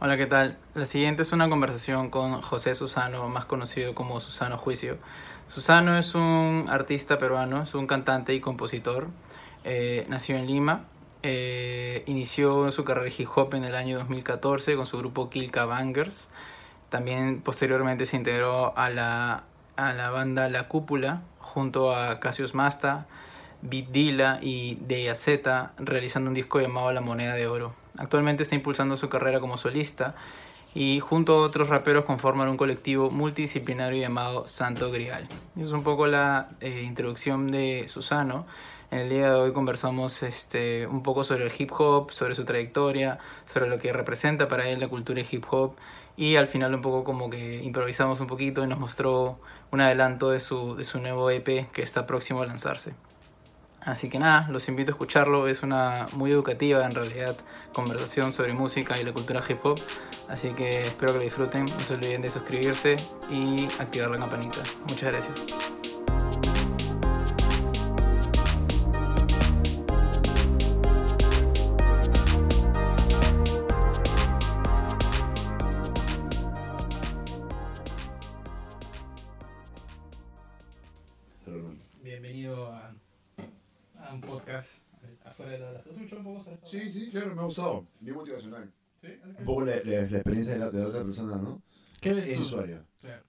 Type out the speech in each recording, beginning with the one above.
Hola, ¿qué tal? La siguiente es una conversación con José Susano, más conocido como Susano Juicio. Susano es un artista peruano, es un cantante y compositor. Eh, nació en Lima. Eh, inició su carrera de hip hop en el año 2014 con su grupo Kilka Bangers. También posteriormente se integró a la, a la banda La Cúpula junto a Cassius Masta, Beat Dila y Deya Z, realizando un disco llamado La Moneda de Oro. Actualmente está impulsando su carrera como solista y junto a otros raperos conforman un colectivo multidisciplinario llamado Santo Grial. Es un poco la eh, introducción de Susano. En el día de hoy conversamos este, un poco sobre el hip hop, sobre su trayectoria, sobre lo que representa para él la cultura hip hop y al final un poco como que improvisamos un poquito y nos mostró un adelanto de su, de su nuevo EP que está próximo a lanzarse. Así que nada, los invito a escucharlo, es una muy educativa en realidad conversación sobre música y la cultura hip hop, así que espero que lo disfruten, no se olviden de suscribirse y activar la campanita. Muchas gracias. Sí, sí, claro, me ha gustado. Bien motivacional. ¿Sí? Un poco la, la, la experiencia de la, de la otra persona, ¿no? ¿Qué ves En tú? su área. Claro.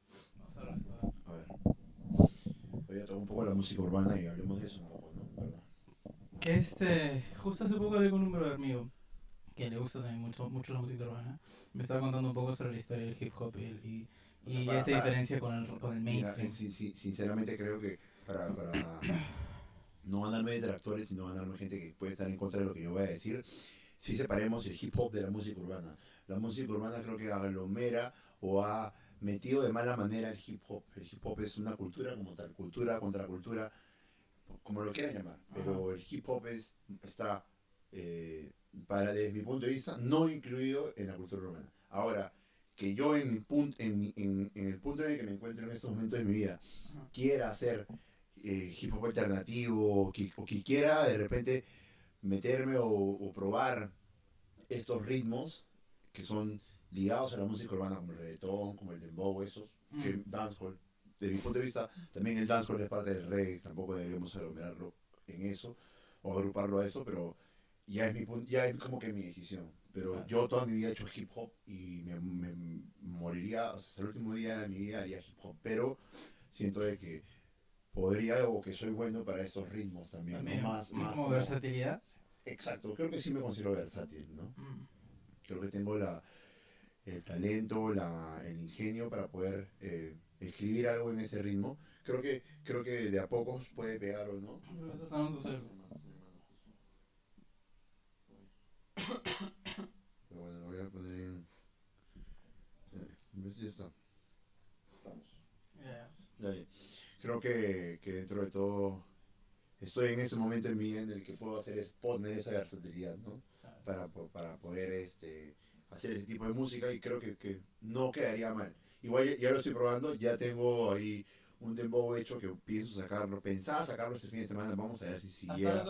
Vamos a ver. Voy a tocar un poco la música urbana y hablemos de eso un poco, ¿no? ¿Verdad? Que este, justo hace poco hablé con un brother mío que le gusta también mucho, mucho la música urbana. Me estaba contando un poco sobre la historia del hip hop y, y, O sea, y para- esa para- diferencia con el, con el Mira, mainstream. eh, sí, sí, sinceramente creo que para, para no ganarme detractores y no ganarme gente que puede estar en contra de lo que yo voy a decir, sí separemos el hip hop de la música urbana. La música urbana creo que aglomera o ha metido de mala manera el hip hop. El hip hop es una cultura como tal, cultura contra cultura, como lo quieran llamar. Pero el hip hop es, está, eh, para, desde mi punto de vista, no incluido en la cultura urbana. Ahora, que yo en, mi pun- en, en, en el punto en el que me encuentro en estos momentos de mi vida Ajá. quiera hacer eh, hip hop alternativo o que, o que quiera de repente meterme o, o probar estos ritmos que son ligados a la música urbana como el reggaetón, como el dembow, esos, que Mm. dancehall, desde mi punto de vista, también el dancehall es parte del reggae, tampoco deberíamos aglomerarlo en eso o agruparlo a eso, pero ya es, mi, ya es como que mi decisión. Pero Claro. yo toda mi vida he hecho hip hop y me, me moriría, o sea, hasta el último día de mi vida haría hip hop, pero siento de que podría o que soy bueno para esos ritmos también, ¿no? También, más, más como como- versatilidad. Exacto, creo que sí me considero versátil, ¿no? Mm. Creo que tengo la, el talento, la, el ingenio para poder eh, escribir algo en ese ritmo. Creo que, creo que de a pocos puede pegar o no. Pero bueno, lo voy a poner en... eh, de esto. Estamos. Ya. Dale. Creo que, que dentro de todo estoy en ese momento en mi vida en el que puedo hacer es poner esa versatilidad, ¿no? Para, para poder este, hacer ese tipo de música y creo que, que no quedaría mal. Igual ya, ya lo estoy probando, ya tengo ahí un dembow hecho que pienso sacarlo, pensaba sacarlo este fin de semana, vamos a ver si, si Hasta,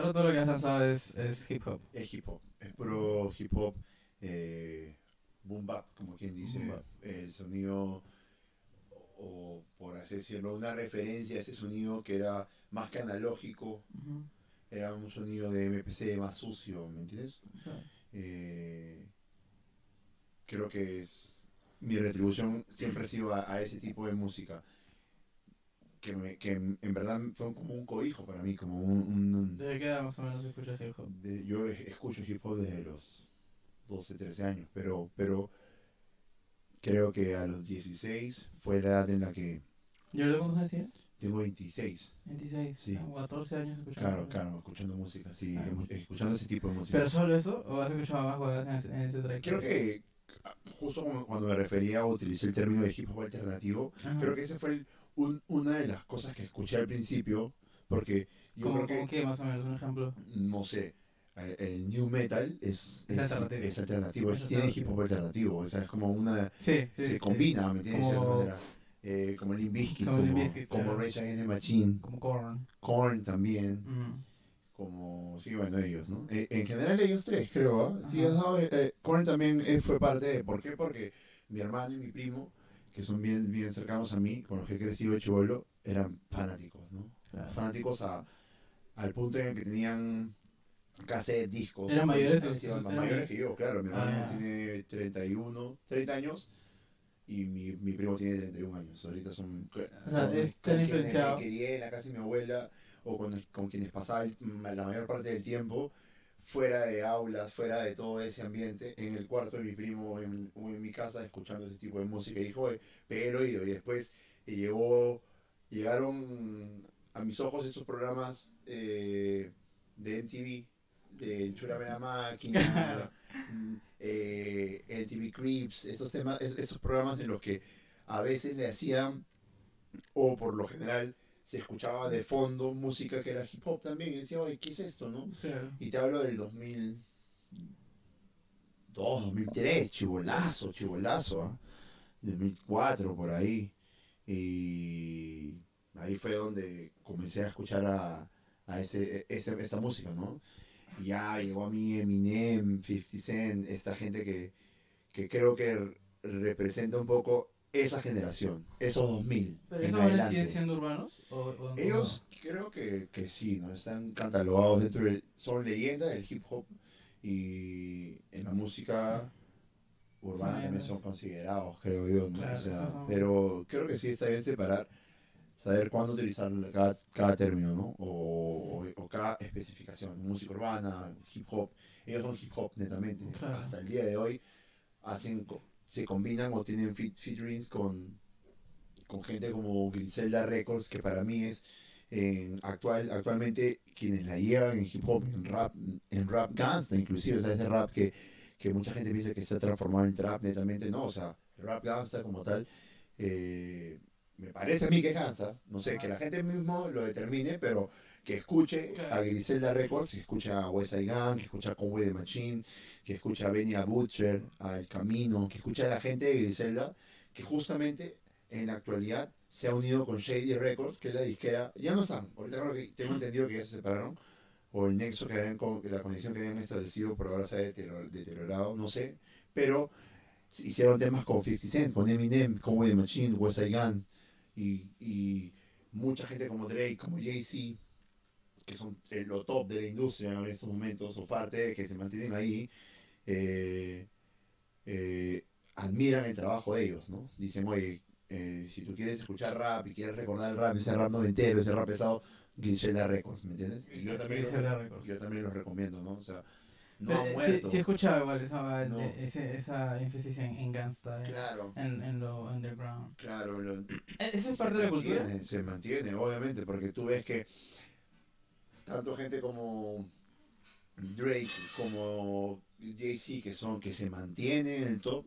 ahora todo, lo que has lanzado es, es hip hop. Es hip hop, es puro hip hop, eh, boom bap, como quien dice, el sonido, o por así decirlo, una referencia a ese sonido que era más que analógico, Ujú. era un sonido de MPC más sucio, ¿me entiendes? Sí. Eh, creo que es mi retribución siempre ha sido a, a ese tipo de música. Que, me, que en, verdad fue como un cobijo para mí, como un, un- ¿Desde qué edad más o menos escuchas hip hop? de- yo es- escucho hip hop desde los 12, 13 años, pero, pero creo que a los 16 fue la edad en la que ¿Yo lo cuántos años tengo 26. 26. Sí. Tengo 14 años escuchando. Claro, claro, escuchando música, sí, Ah. escuchando ese tipo de música. ¿Pero solo eso? ¿O has escuchado más huevadas en, ese- track? Creo que ah, justo cuando me refería o utilicé el término de hip hop alternativo, Ajá. creo que esa fue el- un- una de las cosas que escuché al principio, porque yo ¿Cómo, creo que, cómo qué, más o menos? Un ejemplo. no sé, el, el new metal es, Es alternativo. es alternativo, Es es- tiene hip hop alternativo, o sea, es como una, Sí, sí. se sí. combina, ¿me entiendes? De Como- cierta manera. Eh, como Limp Bizkit, Como como, Bizkit, como claro. Rage Against the Machine, Como Korn. Korn también, Mm. como, sí, bueno, ellos, ¿no? Eh, en general ellos tres, creo, ¿ah? Sí, has dado, eh, Conan también eh, fue parte de, ¿por qué? Porque mi hermano y mi primo, que son bien, bien cercanos a mí, con los que he crecido de chivolo, eran fanáticos, ¿no? Claro. Fanáticos a, al punto en el que tenían cassette, discos. ¿Eran mayores? Sí, ¿Eran más mayores que yo, claro. Mi Ah, hermano ya. tiene 31, 30 años y mi, mi primo tiene 31 años. Ahorita son... O sea, con- es tan quienes influenciado. me crié en la casa de mi abuela o con, con quienes pasaba el- la mayor parte del tiempo fuera de aulas, fuera de todo ese ambiente, en el cuarto de mi primo o en, o en mi casa escuchando ese tipo de música y dijo, "Oye, pegué el oído y después eh, llegó, llegaron a mis ojos esos programas eh, de MTV, de Churame la Máquina, mm, eh, MTV Creeps, esos temas, es- esos programas en los que a veces le hacían, o por lo general, se escuchaba de fondo música que era hip hop también, y decía, oye, ¿qué es esto, no? Claro. Y te hablo del 2002, 2003, chivolazo, chivolazo, ¿ah? 2004 por ahí. Y ahí fue donde comencé a escuchar a, a ese, ese- esa música, ¿no? Ya llegó a mí Eminem, 50 Cent, esta gente que, que creo que representa un poco esa generación, esos 2000. ¿Pero esos ahora siguen siendo urbanos? ¿O, o- Ellos creo que, que sí, ¿no? Están catalogados dentro del... Son leyendas del hip hop y en la música urbana también son considerados, creo yo, ¿no? Claro, o sea, son- pero creo que sí está bien separar, saber cuándo utilizar cada, cada término, ¿no? O, o- o cada especificación, música urbana, hip hop. Ellos son hip hop netamente. Claro. Hasta el día de hoy hacen, se combinan o tienen feat- featurings con, con gente como Griselda Records, que para mí es en actual, actualmente quienes la llevan en hip hop, en rap, en rap gangsta inclusive, o sea, ese rap que, que mucha gente piensa que está transformado en trap netamente, no, o sea, el rap gangsta como tal, eh, me parece a mí que es gangsta, no sé, que la gente mismo lo determine, pero que escuche a Griselda Records, que escucha a West Side Gun, que escucha a Conway the Machine, que escucha a Benny a Butcher, a El Camino, que escucha a la gente de Griselda, que justamente en la actualidad se ha unido con Shady Records, que es la disquera, ya no están, ahorita creo que tengo entendido que ya se separaron, o el nexo que habían, la conexión que habían establecido por ahora se ha deterior- deteriorado, no sé, pero hicieron temas con 50 Cent, con Eminem, con Way the Machine, West Side Gun, y, y mucha gente como Drake, como Jay-Z, que son eh, lo top de la industria en estos momentos, o parte que se mantienen ahí, eh, eh, admiran el trabajo de ellos, ¿no? Dicen, oye, eh, si tú quieres escuchar rap y quieres recordar el rap, ese rap noventero, ese rap pesado, Griselda Records, ¿me entiendes? Y yo también, los, yo también los recomiendo, ¿no? O sea, no eh, muerto. Sí, sí he escuchado igual esa, No. eh, ese- esa énfasis en, en gangsta, eh, Claro, en, en lo underground. claro. lo- Eh, ¿Eso es parte de la cultura? Se mantiene, obviamente, porque tú ves que tanto gente como Drake, como Jay-Z, que son, que se mantienen en el top,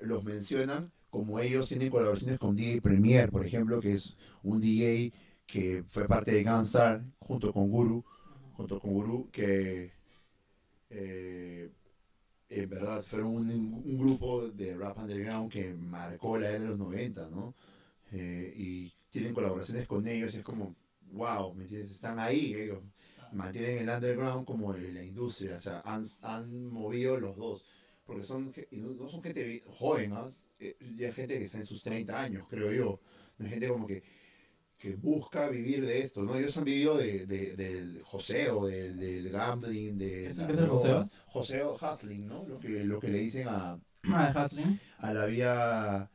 los mencionan como ellos tienen colaboraciones con DJ Premier, por ejemplo, que es un DJ que fue parte de Gunstar junto con Guru, junto con Guru, que eh, en verdad fueron un, grupo de rap underground que marcó la era de los 90, ¿no? Eh, y tienen colaboraciones con ellos, es como, wow, ¿me entiendes? Están ahí, ellos mantienen el underground como la industria, o sea, han, han movido los dos, porque son, no, son gente joven, ¿no? Eh, ya gente que está en sus 30 años, creo yo, no es gente como que, que busca vivir de esto, ¿no? Ellos han vivido de, de- del joseo, del, del gambling, de ¿Eso las qué es el joseo? Joseo, hustling, ¿no? Lo que, lo que le dicen a, Ah, a la vía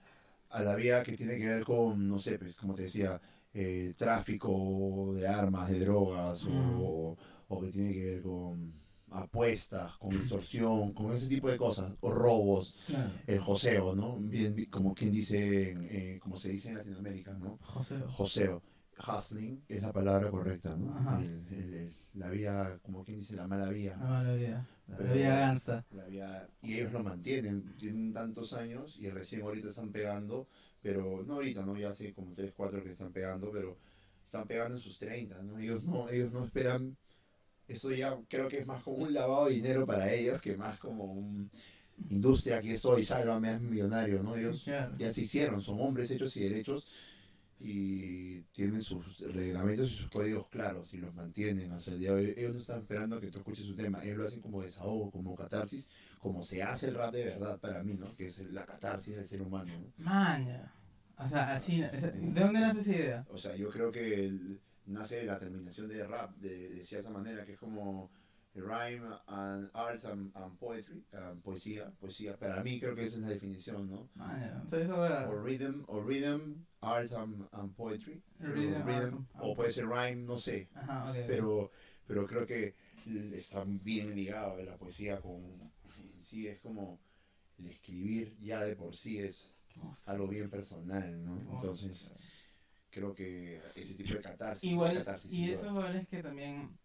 a la vía que tiene que ver con no sé pues como te decía eh, tráfico de armas de drogas Mm. o, o que tiene que ver con apuestas con extorsión con ese tipo de cosas o robos Claro. el joseo no bien como quien dice eh, como se dice en Latinoamérica no José. joseo hustling es la palabra correcta no. El- el- el- la vía como quien dice la mala vía La mala vida. La Pero- gangsta. la vía- y ellos lo mantienen, tienen tantos años y recién ahorita están pegando, pero no ahorita, ¿no? Ya hace como 3, 4 que están pegando, pero están pegando en sus 30, ¿no? Ellos no, ellos no esperan, eso ya creo que es más como un lavado de dinero para ellos que más como un industria, aquí estoy, sálvame, es millonario, ¿no? Ellos Claro. ya se hicieron, son hombres hechos y derechos y tienen sus reglamentos y sus códigos claros y los mantienen hasta el día de hoy. Ellos no están esperando a que tú escuches su tema, ellos lo hacen como desahogo, como catarsis, como se hace el rap de verdad para mí, ¿no? Que es la catarsis del ser humano, ¿no? Maña. O sea, así, ¿de dónde nace esa idea? O sea, yo creo que el- nace la terminación de rap de, de cierta manera, que es como rhyme and art and, and poetry, um, poesía, poesía. Para mí creo que esa es la definición, ¿no? O rhythm, o rhythm, art and, and poetry. o Rhythm, art o puede ser rhyme, no sé. Ajá, ok. Pero, pero creo que l- está bien ligado la poesía con... Sí, es como el escribir ya de por sí es algo bien personal, ¿no? Entonces creo que ese tipo de catarsis, Igual, catarsis y esos jóvenes que también,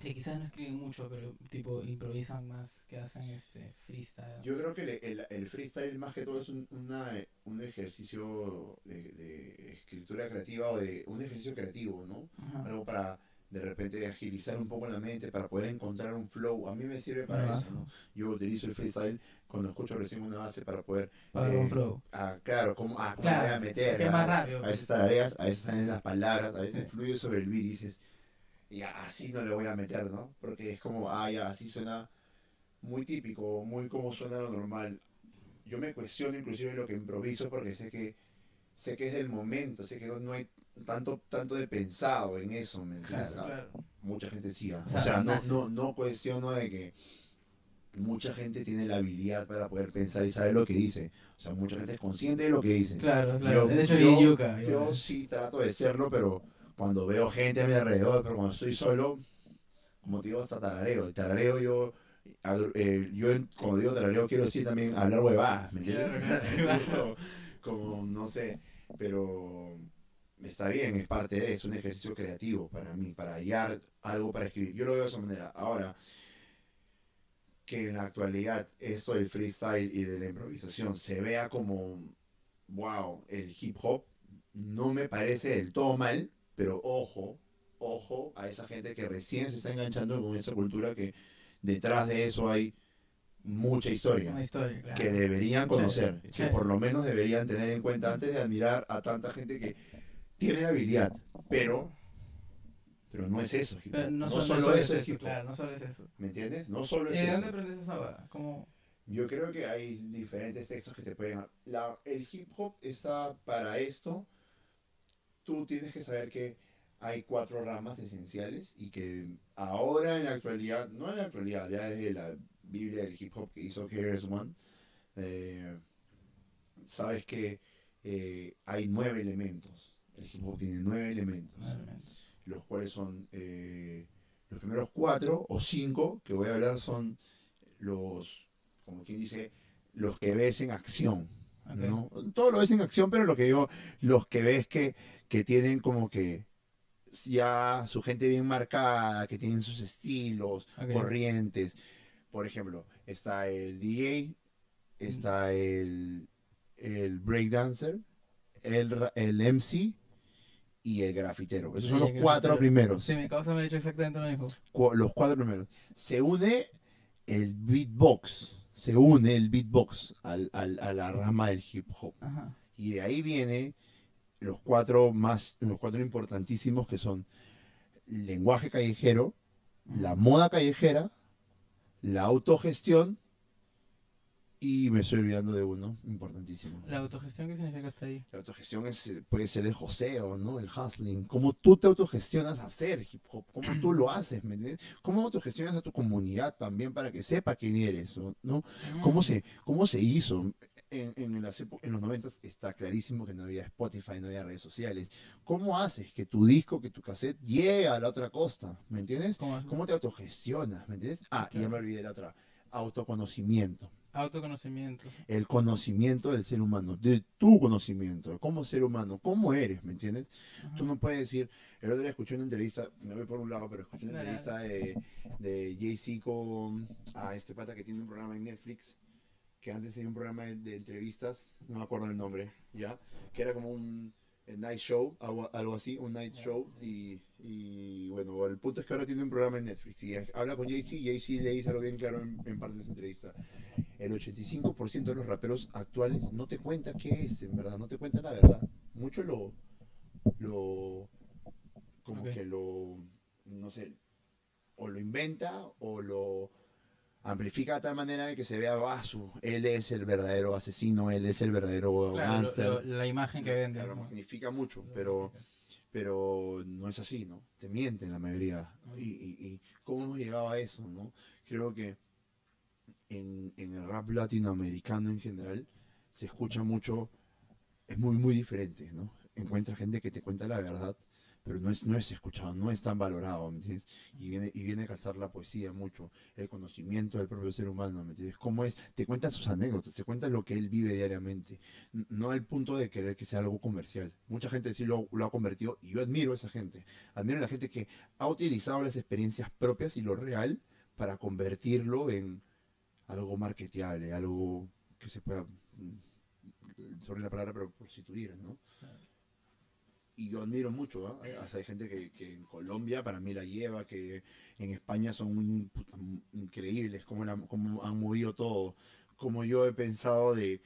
que quizás no escriben mucho, pero tipo improvisan más, que hacen este freestyle. Yo creo que el, el, el freestyle más que todo es un, una, un ejercicio de, de escritura creativa o de un ejercicio creativo, ¿no? Ajá. Algo para de repente agilizar un poco la mente, para poder encontrar un flow. A mí me sirve para eso, ¿no? Yo utilizo el freestyle cuando escucho recién una base para poder, Para eh, un flow. ah, claro, cómo, ah, cómo Claro, voy a meter. es más rápido. A veces tarareas, a veces salen las palabras, a veces fluye sobre el beat y dices, ya, así no le voy a meter, ¿no? Porque es como, ah, ya, así suena muy típico, muy como suena lo normal. Yo me cuestiono inclusive lo que improviso porque sé que sé que es del momento, sé que no hay tanto tanto de pensado en eso, ¿me entiendes? Claro, Ah, claro. Mucha gente sí. ah. O sea, no, no, no cuestiono de que mucha gente tiene la habilidad para poder pensar y saber lo que dice. O sea, mucha gente es consciente de lo que dice. Claro, claro. Yo- de hecho, yo- vi Yuka. Yo yo- sí trato de serlo, pero cuando veo gente a mi alrededor, pero cuando estoy solo, como te digo, hasta tarareo. Tarareo yo, ad- eh, yo cuando digo tarareo quiero decir también hablar huevadas, ¿me entiendes? Claro. como, como, no sé, pero está bien, es parte de, es un ejercicio creativo para mí, para hallar algo para escribir. Yo lo veo de esa manera. Ahora, que en la actualidad esto del freestyle y de la improvisación se vea como, wow, el hip hop, no me parece del todo mal, pero ojo, ojo a esa gente que recién se está enganchando con esa cultura que detrás de eso hay mucha historia historia, claro. que deberían conocer, que por lo menos deberían tener en cuenta antes de admirar a tanta gente que tiene habilidad, pero pero no es eso, hip hop. No, solo, solo eso es eso, hip hop, claro, no solo es eso. ¿me entiendes? No solo es ¿Y de eso. dónde aprendes esa? ¿Cómo? Yo creo que hay diferentes textos que te pueden... La, el hip hop está para esto. Tú tienes que saber que hay cuatro ramas esenciales y que ahora en la actualidad, no en la actualidad, ya desde la Biblia del hip hop que hizo KRS One, eh, sabes que eh, hay nueve elementos. El hip hop tiene nueve elementos los cuales son eh, los primeros cuatro o cinco que voy a hablar son los, como quien dice, los que ves en acción. ¿no? Todo lo ves en acción, pero lo que digo, los que ves que, que tienen como que ya su gente bien marcada, que tienen sus estilos, corrientes. Por ejemplo, está el DJ, está el, el breakdancer, el, el MC y el grafitero. Esos son Sí, los cuatro grafitero. primeros. Sí, mi causa me ha dicho exactamente lo mismo. Cu- los cuatro primeros. Se une el beatbox. Se une el beatbox al- al- a la rama del hip hop. Ajá. Y de ahí viene los cuatro más, los cuatro importantísimos que son lenguaje callejero, la moda callejera, la autogestión y me estoy olvidando de uno importantísimo. La autogestión, ¿qué significa hasta ahí? La autogestión es, eh, puede ser el joseo, ¿no? El hustling. Cómo tú te autogestionas a hacer hip hop, cómo tú lo haces, ¿me entiendes? Cómo autogestionas a tu comunidad también para que sepa quién eres, ¿no? ¿Cómo se, cómo se hizo? En, en, las en los 90 está clarísimo que no había Spotify, no había redes sociales. ¿Cómo haces que tu disco, que tu cassette llegue a la otra costa? ¿Me entiendes? ¿Cómo? ¿Cómo te autogestionas? ¿Me entiendes? Ah, y ya Claro. me olvidé la otra. Autoconocimiento Autoconocimiento. el conocimiento del ser humano, de tu conocimiento, de cómo ser humano, cómo eres, ¿me entiendes? Tú no puedes decir, el otro día escuché una entrevista, me voy por un lado, pero escuché una entrevista de, de Jay-Z con a este pata que tiene un programa en Netflix, que antes tenía un programa de, de entrevistas, no me acuerdo el nombre, ¿ya? Que era como un eh, night show, algo, algo así, un night show, y, y bueno, el punto es que ahora tiene un programa en Netflix, y habla con Jay-Z, Jay-Z le dice algo bien claro en, en parte de esa entrevista el 85% de los raperos actuales no te cuenta qué es, en verdad, no te cuenta la verdad. Muchos lo, lo como Ok. que lo, no sé, o lo inventa o lo amplifica de tal manera de que se vea, ah, su, él es el verdadero asesino, él es el verdadero Claro, lo- lo- la imagen que vende. Claro, ¿no? magnifica mucho, pero, pero no es así, ¿no? Te mienten la mayoría. ¿no? Y, y, y cómo hemos llegado a eso, ¿no? Creo que en, en el rap latinoamericano en general se escucha mucho, es muy, muy diferente, ¿no? Encuentras gente que te cuenta la verdad, pero no es, no es escuchado, no es tan valorado, ¿me entiendes? Y viene, y viene a calzar la poesía mucho, el conocimiento del propio ser humano, ¿me entiendes? ¿Cómo es? Te cuenta sus anécdotas, te cuenta lo que él vive diariamente, no al punto de querer que sea algo comercial. Mucha gente sí lo, lo ha convertido, y yo admiro a esa gente, admiro a la gente que ha utilizado las experiencias propias y lo real para convertirlo en algo marketeable, algo que se pueda, mm, sobre la palabra, pero prostituir, ¿no? Y yo admiro mucho, ¿ah? O sea, hay gente que, que en Colombia para mí la lleva, que en España son un- increíbles, cómo, la- cómo han movido todo, como yo he pensado de,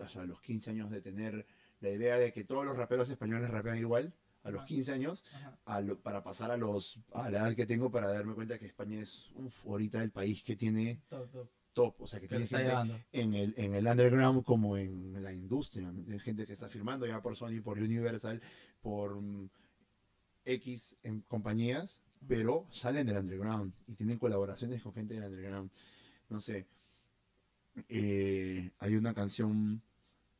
o sea, a los 15 años de tener la idea de que todos los raperos españoles rapean igual, a los Ajá. 15 años, a lo- para pasar a los a la edad que tengo para darme cuenta que España es uf, ahorita el país que tiene Top, top. Top, o sea, que tiene gente llevando. en el, en el underground como en la industria. ¿me entiendes? Gente que está firmando ya por Sony, por Universal, por mm, X en compañías, pero salen del underground y tienen colaboraciones con gente del underground. No sé, eh, hay una canción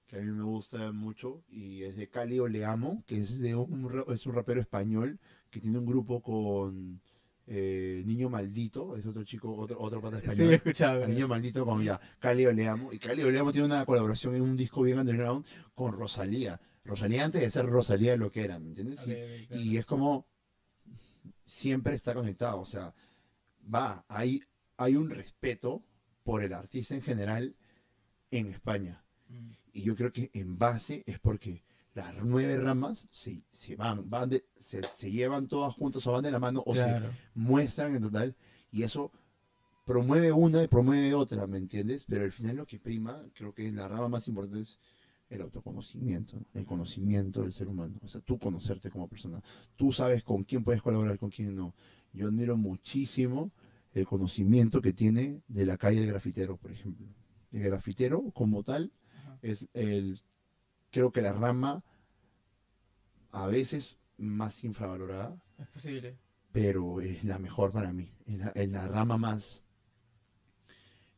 que a mí me gusta mucho y es de Cali Oleamo, que es de un, es un rapero español que tiene un grupo con eh, Niño Maldito, es otro chico, otro, otro pata español. Sí, Niño Maldito con ya Cali Oleamo. Y Cali Oleamo tiene una colaboración en un disco bien underground con Rosalía. Rosalía antes de ser Rosalía lo que era, ¿me entiendes? Claro. y es como siempre está conectado. O sea, va, hay, hay un respeto por el artista en general en España. Mm. Y yo creo que en base es porque las nueve ramas se, se van, van de- se, se llevan todas juntas o van de la mano o se muestran en total y eso promueve una y promueve otra, ¿me entiendes? Pero al final lo que prima, creo que la rama más importante es el autoconocimiento, ¿no? el conocimiento del ser humano, o sea, tú conocerte como persona, tú sabes con quién puedes colaborar, con quién no. Yo admiro muchísimo el conocimiento que tiene de la calle del grafitero, por ejemplo. El grafitero como tal Ajá. es el, creo que la rama a veces más infravalorada, Es posible. pero es la mejor para mí, es la, rama más...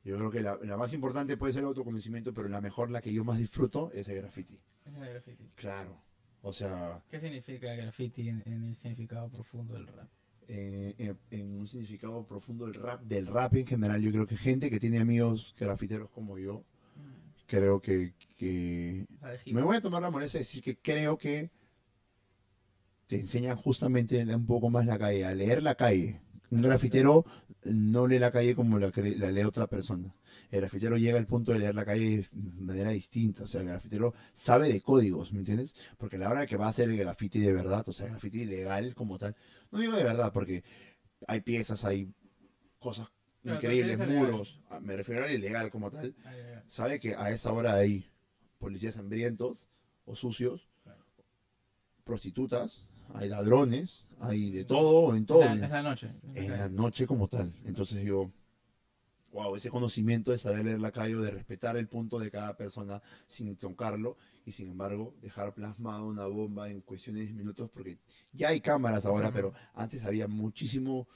Yo creo que la, la más importante puede ser el autoconocimiento, pero la mejor, la que yo más disfruto, es el graffiti. Es el graffiti. Claro. O sea, ¿Qué significa graffiti en, en el significado profundo del rap? eh, en, en un significado profundo del rap, del rap en general, yo creo que gente que tiene amigos grafiteros como yo, creo que, que Me voy a tomar la molestia de decir que creo que te enseñan justamente un poco más la calle, a leer la calle. Un grafitero no lee la calle como la, la lee otra persona. El grafitero llega al punto de leer la calle de manera distinta. O sea, el grafitero sabe de códigos, ¿me entiendes? Porque la hora que va a hacer el grafiti de verdad, o sea, el grafiti legal como tal, no digo de verdad, porque hay piezas, hay cosas increíbles, muros. Ah, Me refiero al ilegal como tal Ah, sabe que a esa hora hay policías hambrientos o sucios, Claro. prostitutas, hay ladrones, hay de todo en todo. Es la, es la noche. en la noche como tal. Entonces yo, wow, ese conocimiento de saber leer la calle, de respetar el punto de cada persona sin tocarlo y sin embargo dejar plasmado una bomba en cuestión de 10 minutos porque ya hay cámaras ahora, pero antes había muchísimo,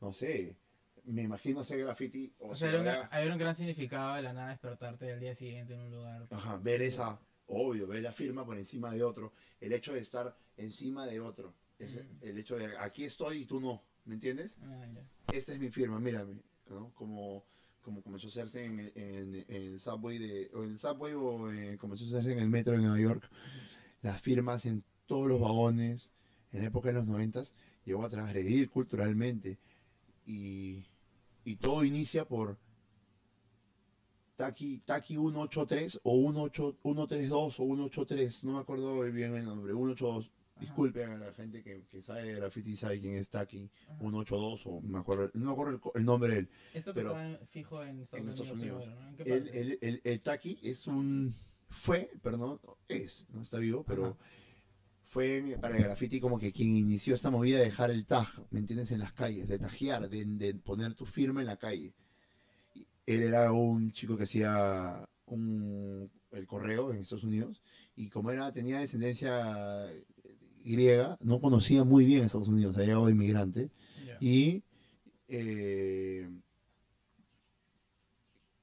no sé, me imagino hacer graffiti o, O sea, era un, era- gran- había un gran significado de la nada despertarte al día siguiente en un lugar. Ajá, ver esa, obvio, ver la firma por encima de otro, el hecho de estar encima de otro, es Ujú. el hecho de aquí estoy y tú no, ¿me entiendes? Ah. Esta es mi firma, mírame, ¿no? Como, como comenzó a hacerse en, el- en, en el subway de, o en el subway o eh, comenzó a hacerse en el metro de Nueva York, las firmas en todos los vagones, en la época de los noventas, llegó a transgredir culturalmente y, y todo inicia por Taki, Taki 183 o 18 132 o 183, no me acuerdo bien el nombre, 182. Disculpen a la gente que, que sabe de graffiti sabe quién es Taki, Ajá. 182 o me acuerdo, no me acuerdo el, el nombre de él. Esto que Pero- en- fijo en Estados en Unidos. Estados Unidos. primero, ¿no? ¿En el, el, el Taki es un, fue, perdón, es, no está vivo, pero Ajá. Fue para el graffiti como que quien inició esta movida de dejar el tag, ¿me entiendes? En las calles, de tajear, de, de poner tu firma en la calle. Y Él era un chico que hacía un, el correo en Estados Unidos y como era tenía descendencia griega, no conocía muy bien Estados Unidos, había llegado de inmigrante Ya. y eh,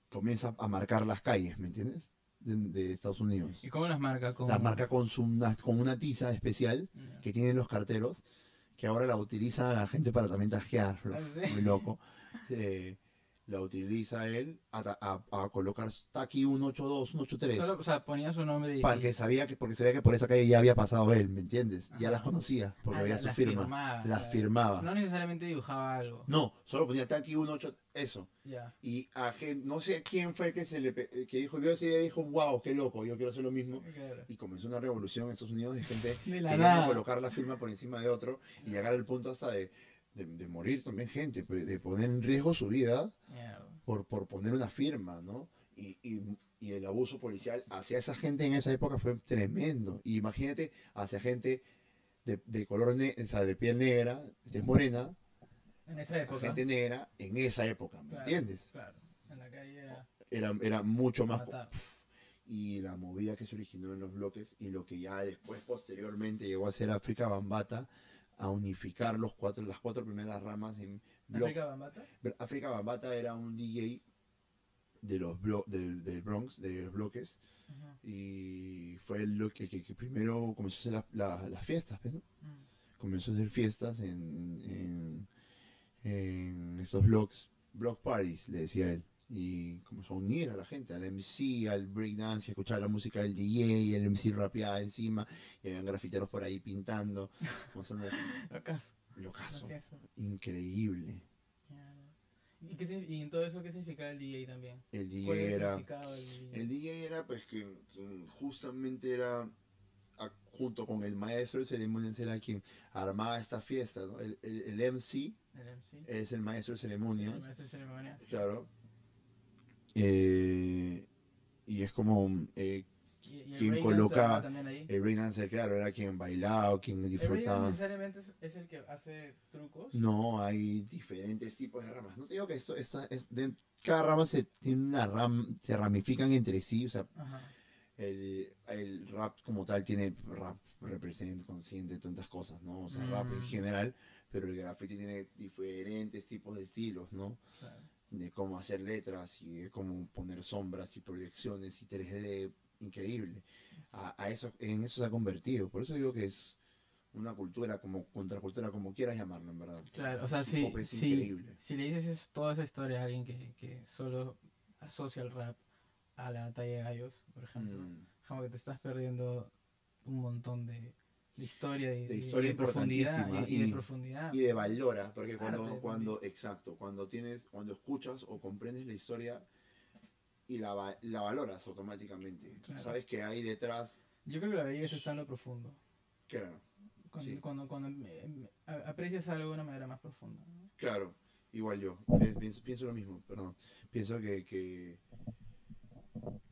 comienza a marcar las calles, ¿me entiendes? De, Estados Unidos. ¿Y cómo las marca? Con... Las marca con, su, una- con una tiza especial que tienen los carteros, que ahora la utiliza la gente para también tajear, Ah, ¿sí? muy loco. Eh, la utiliza él a, a- a colocar Taki 182, 183. Solo, o sea, ponía su nombre y... Porque sabía que, porque sabía que por esa calle ya había pasado él, ¿me entiendes? Ya las conocía, porque Ah, había su firma. firmaba, las firmaba. No necesariamente dibujaba algo. No, solo ponía Taki 182, eso. Ya. Y a no sé quién fue el que se le que dijo, vio ese día y dijo, wow, qué loco, yo quiero hacer lo mismo. Claro. Y comenzó una revolución en Estados Unidos de gente De queriendo nada. colocar la firma por encima de otro y llegar al punto hasta de, de- de morir también gente, de poner en riesgo su vida por, por poner una firma, ¿no? Y, y- y el abuso policial hacia esa gente en esa época fue tremendo. Y imagínate hacia gente de, de color, ne- o sea, de piel negra, de morena, En esa época. gente negra en esa época, ¿me Claro, entiendes? Claro. En la calle era... Era, era mucho más... matar. y la movida que se originó en los bloques y lo que ya después posteriormente llegó a ser África Bambata a unificar los cuatro las cuatro primeras ramas en bloque. ¿África Bambata? África Bambata era un DJ de los blo- del, del Bronx, de los bloques Ajá. y fue lo que, que- que primero comenzó a hacer las- la- las fiestas, pues, ¿no? Mm. comenzó a hacer fiestas en, en, en esos blogs, block parties, le decía él. Y comenzó a unir a la gente, al MC, al breakdance, a escuchar la música del DJ, el MC rapeaba encima, y habían grafiteros por ahí pintando. Locazo. Locazo, Locazo. increíble. ¿Y, qué, y en todo eso qué significaba el DJ también? El ¿Cuál DJ era el DJ? El DJ era pues quien, quien justamente era a- junto con el maestro de ceremonias era quien armaba esta fiesta, ¿no? El, el, el MC El MC. es el maestro de Sí, ceremonias. el maestro de ceremonias. Claro. Eh, y es como eh, Y, el ¿Quién breakdance coloca- el breakdancer, claro, era quien bailaba quien ¿El disfrutaba. necesariamente es, el que hace trucos? No, hay diferentes tipos de ramas. No te digo que esto esta es de, cada rama se tiene una ram, se ramifican entre sí, o sea, Ajá. el, el rap como tal tiene rap represent, consciente, tantas cosas, ¿no? O sea, rap en Mm. general, pero el graffiti tiene diferentes tipos de estilos, ¿no? Claro. De cómo hacer letras y de cómo poner sombras y proyecciones y 3D increíble. A, a eso, en eso se ha convertido. Por eso digo que es una cultura, como contracultura, como quieras llamarlo, en verdad. Claro, o sea, si, si, increíble. si le dices es- toda esa historia a alguien que, que solo asocia el rap a la talla de gallos, por ejemplo, Mm. como que te estás perdiendo un montón de, de historia, de, De historia profundidad importantísima y, y de y- profundidad. Y de valora, porque cuando, de- cuando, exacto, cuando tienes, cuando escuchas o comprendes la historia y la, la valoras automáticamente. Claro. Sabes que hay detrás, Yo creo que la belleza está en lo profundo. claro, Cuando, Sí. cuando, cuando eh, a- aprecias algo de una manera más profunda. ¿no? Claro, igual yo. Pienso, pienso lo mismo, perdón. Pienso que, que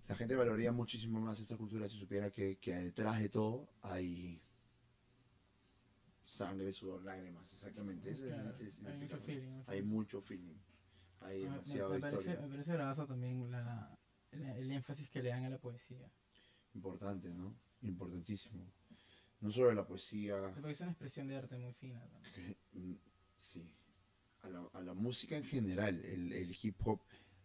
la gente valoraría muchísimo más esta cultura si supiera que, que detrás de todo hay sangre, sudor, lágrimas. Exactamente. Ese Claro, es hay mucho feeling. mucho Hay feeling. mucho feeling. Hay Me- me, demasiada me parece, historia. me parece bravazo también la, la- el énfasis que le dan a la poesía. Importante, ¿no? Importantísimo. No solo la poesía, Porque es una expresión de arte muy fina también. que, mm, sí, a la, a la música en general, el, el hip hop,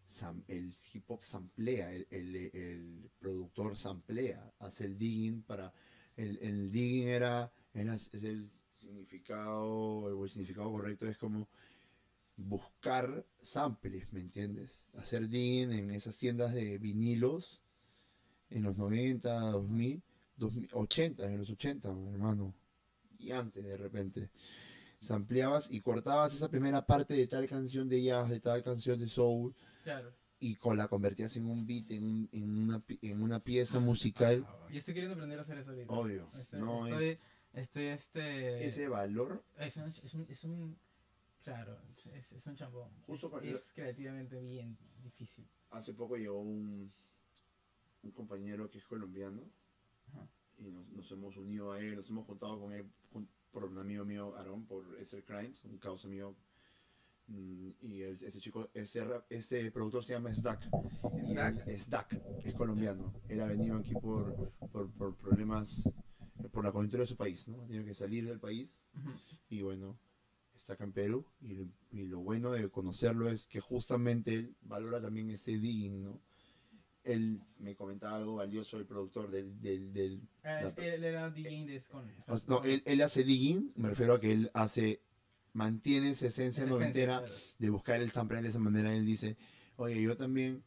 sam- el hip hop samplea, el, el, el productor samplea, hace el digging para, el, el digging era, era, es el significado, el significado correcto es como buscar samples, ¿me entiendes? Hacer digging en esas tiendas de vinilos en los 90, 2000, 2000 80, en los 80, hermano, y antes de repente sampleabas y cortabas esa primera parte de tal canción de jazz, de tal canción de soul, Claro. y con la convertías en un beat, en, un- en, una, en una pieza musical. Yo estoy queriendo aprender a hacer eso ahorita. Obvio, Estoy, no estoy, es estoy este... ese valor. Es un, es un, es un- claro, es, es un chambón. Justo es, es creativamente bien difícil. Hace poco llegó un, un compañero que es colombiano Ajá. y nos, nos hemos unido a él, nos hemos juntado con él por un amigo mío, Aaron, por Esther Crimes, un causa mío. Mm, Y el- ese chico, ese, ese productor se llama él- Sdak, es colombiano. Él ha venido aquí por, por, por problemas, por la coyuntura de su país, ¿no? Ha tenido que salir del país Ujú. y bueno, está acá en Perú y, lo- y lo bueno de conocerlo es que justamente él valora también ese digging, ¿no? Él me comentaba algo valioso, el productor del... del, del Ah, es que él era DJ de con. o sea, no, él, él hace digging, me refiero a que él hace, mantiene esa esencia noventera de buscar el sample de esa manera. Él dice, oye, yo también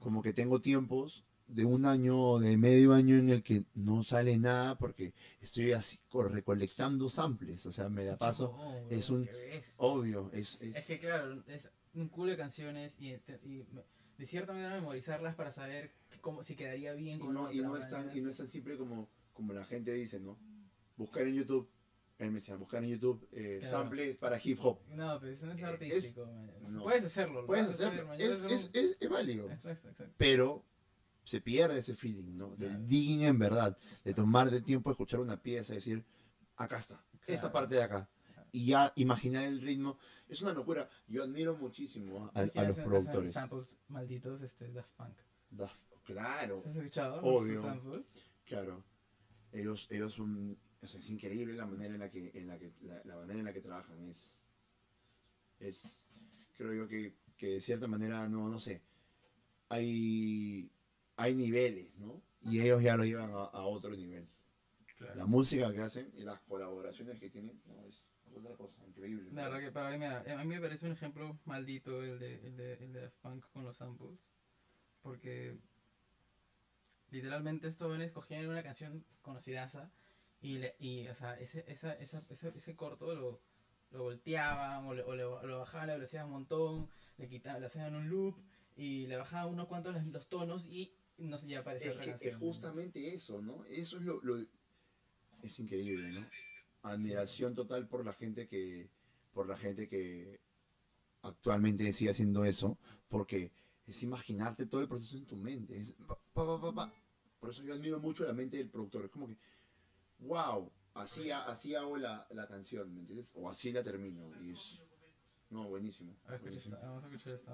como que tengo tiempos de un año o de medio año en el que no sale nada porque estoy así co- recolectando samples, o sea, me la paso, es un- obvio, es, es- Es que claro, es un culo de canciones y, y de cierta manera memorizarlas para saber cómo si quedaría bien y con no, y no es tan, y no es tan simple como, como la gente dice, ¿no? Buscar en YouTube, él me decía, buscar en YouTube eh, Claro. samples para hip hop. No, pero eso no es Eh, artístico. man. no. Puedes hacerlo. lo Puedes hacer, hacerlo, man. es, es, es, es válido. Exacto, exacto. pero se pierde ese feeling, ¿no? Del digging en verdad, de tomarte el tiempo de escuchar una pieza y decir, acá está, esta Claro. parte de acá. Y ya imaginar el ritmo, es una locura. Yo admiro muchísimo a, a los productores. samples malditos, este, Daft Punk. Da- claro, ¿Has escuchado? Obvio. Samples? claro. Ellos, ellos son, o sea, es increíble la manera en la que, en la que, la, la manera en la que trabajan. Es, es, creo yo que, que de cierta manera, no, no sé, hay, hay niveles, ¿no? Y ellos ya lo llevan a, a otro nivel. La música que hacen y las colaboraciones que tienen, no, es otra cosa increíble. La verdad que para mí, a mí me parece un ejemplo maldito el de, el de, el de Daft Punk con los samples. Porque literalmente estos jóvenes cogían una canción conocidaza y, le, y o sea, ese, esa, esa, ese, ese corto lo, lo volteaban o, le- o le- lo bajaban la velocidad un montón, le quitaban, le hacían un loop y le bajaban unos cuantos los, los tonos y no sé, ya aparecía Es otra que canción. es justamente eso, ¿no? Eso es lo, lo- es increíble, ¿no? Admiración total por la gente que por la gente que actualmente sigue haciendo eso, porque es imaginarte todo el proceso en tu mente. es pa, pa, pa, pa. Por eso yo admiro mucho la mente del productor. Es como que, wow, así, así hago la, la canción, ¿me entiendes? O así la termino. Y es, no, buenísimo. A ver, escucha buenísimo. esta- vamos a escuchar. Esos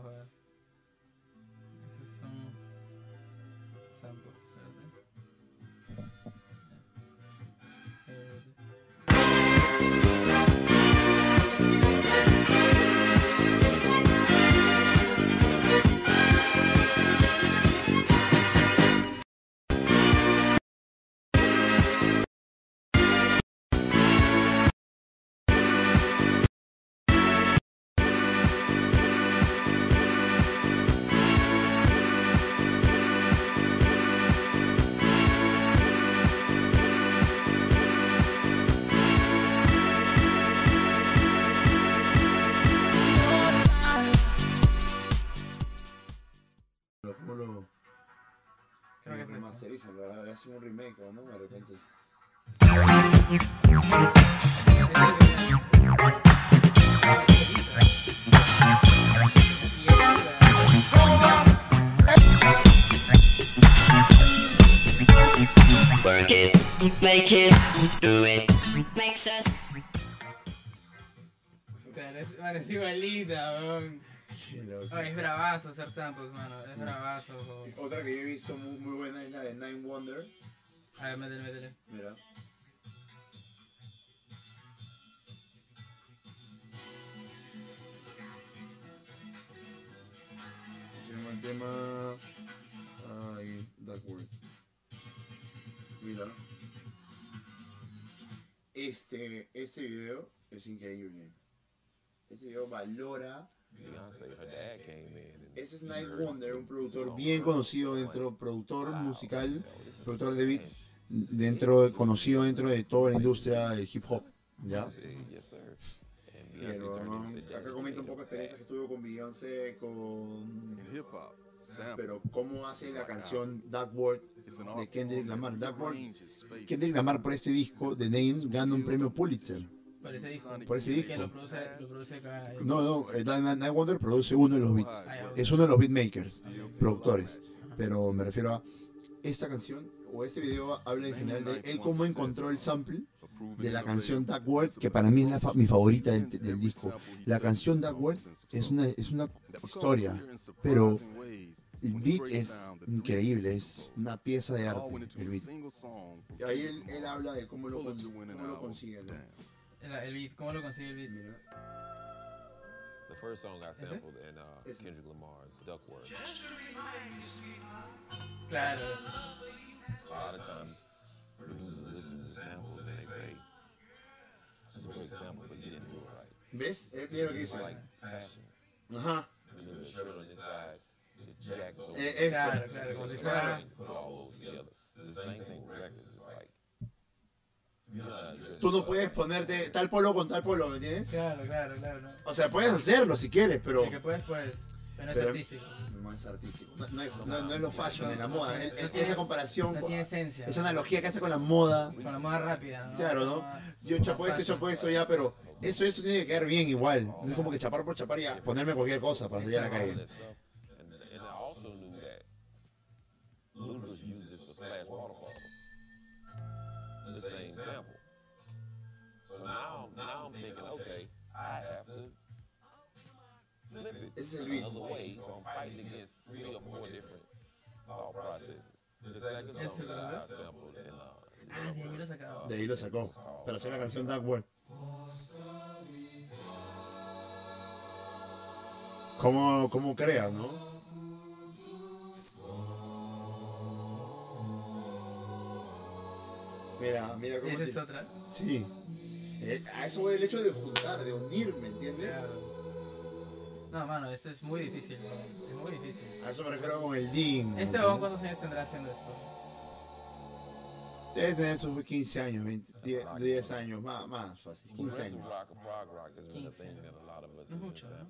son samples. Un remake o no? De repente. Work it, make it, do it. Makes us. Puta, es- Man, weón. Ay, es bravazo hacer samples, mano. Es bravazo. Otra que yo he visto muy, muy buena es la de Nine Wonder. A ver, métele, métele. Mira. Llama el tema. Ay, Duckworth. Mira. Este, este video es increíble. Este video valora. Ese es Night Wonder, un the productor bien conocido dentro, productor musical, productor de beats, dentro, conocido dentro de toda la industria del hip hop. ¿ya? Pero ¿no? into acá Daddy comenta un poco experiencias que estuvo con Beyoncé, con... hip hop, sample. Pero cómo hace la canción Word It's an de Kendrick Lamar. rearranges space. Kendrick Lamar por ese disco de Name gana un premio Pulitzer. Por ese disco. Por ese Que disco. lo produce, lo produce acá. No, no, eh, Night Wonder produce uno de los beats. Ah. Es uno de los beatmakers, productores. Pero me refiero a esta canción o este video habla en general de él cómo encontró el sample de la canción Dark World, que para mí es la fa- mi favorita del, del disco. La canción Dark World es una, es una historia, pero el beat es increíble, es una pieza de arte. El beat. Y ahí él, él habla de cómo lo, cómo lo consigue. ¿no? El, el beat, ¿cómo lo consigue el beat? Mira, The first song I sampled in uh, Is? Kendrick Lamar's Duckworth. Claro. A lot of times, producers listen to samples and they say, "This is a great sample, but you didn't do it right." ¿Ves? Él mira lo que It's dice. like fashion. Ajá. You do the shirt on the inside, the jack's over. Eh, the eso. Claro, claro, como si fuera. thing, Put all those together. It's the same thing with records. Tú no puedes ponerte tal polo con tal polo, ¿me entiendes? Claro, claro, claro. ¿no? O sea, puedes hacerlo si quieres, pero Y que puedes, pues, pero no es Pero- artístico. no es artístico. No, no es, no- no es lo fashion, es la moda. Es- esa comparación, No tiene esencia. esa analogía que hace con la moda. Con la moda rápida, ¿no? Claro, ¿no? Yo chapo eso, chapo eso ya, pero eso, eso tiene que quedar bien igual. No es como que chapar por chapar y ponerme cualquier cosa para salir a la all calle. Another way. So I'm fighting against three or four different thought processes. The second Ese song that I Ludacris. sampled in uh, Ah, de ahí lo sacaba. De ahí lo sacó. Para hacer la canción Dark World. ¿Cómo, cómo creas, no? Mira, mira cómo. Esa es otra. Sí. Eh, a eso el hecho de juntar, de unir, ¿me entiendes? No, mano, esto es muy difícil. Es muy difícil. A eso me refiero con el DIN. Este huevón, ¿cuántos años tendrá haciendo esto? Debe tener sus 15 años, 20, 10, 10 años, más, más fácil, 15 Progressive años. rock or prog rock has been a 15. thing that a lot of us No mucho, ¿no?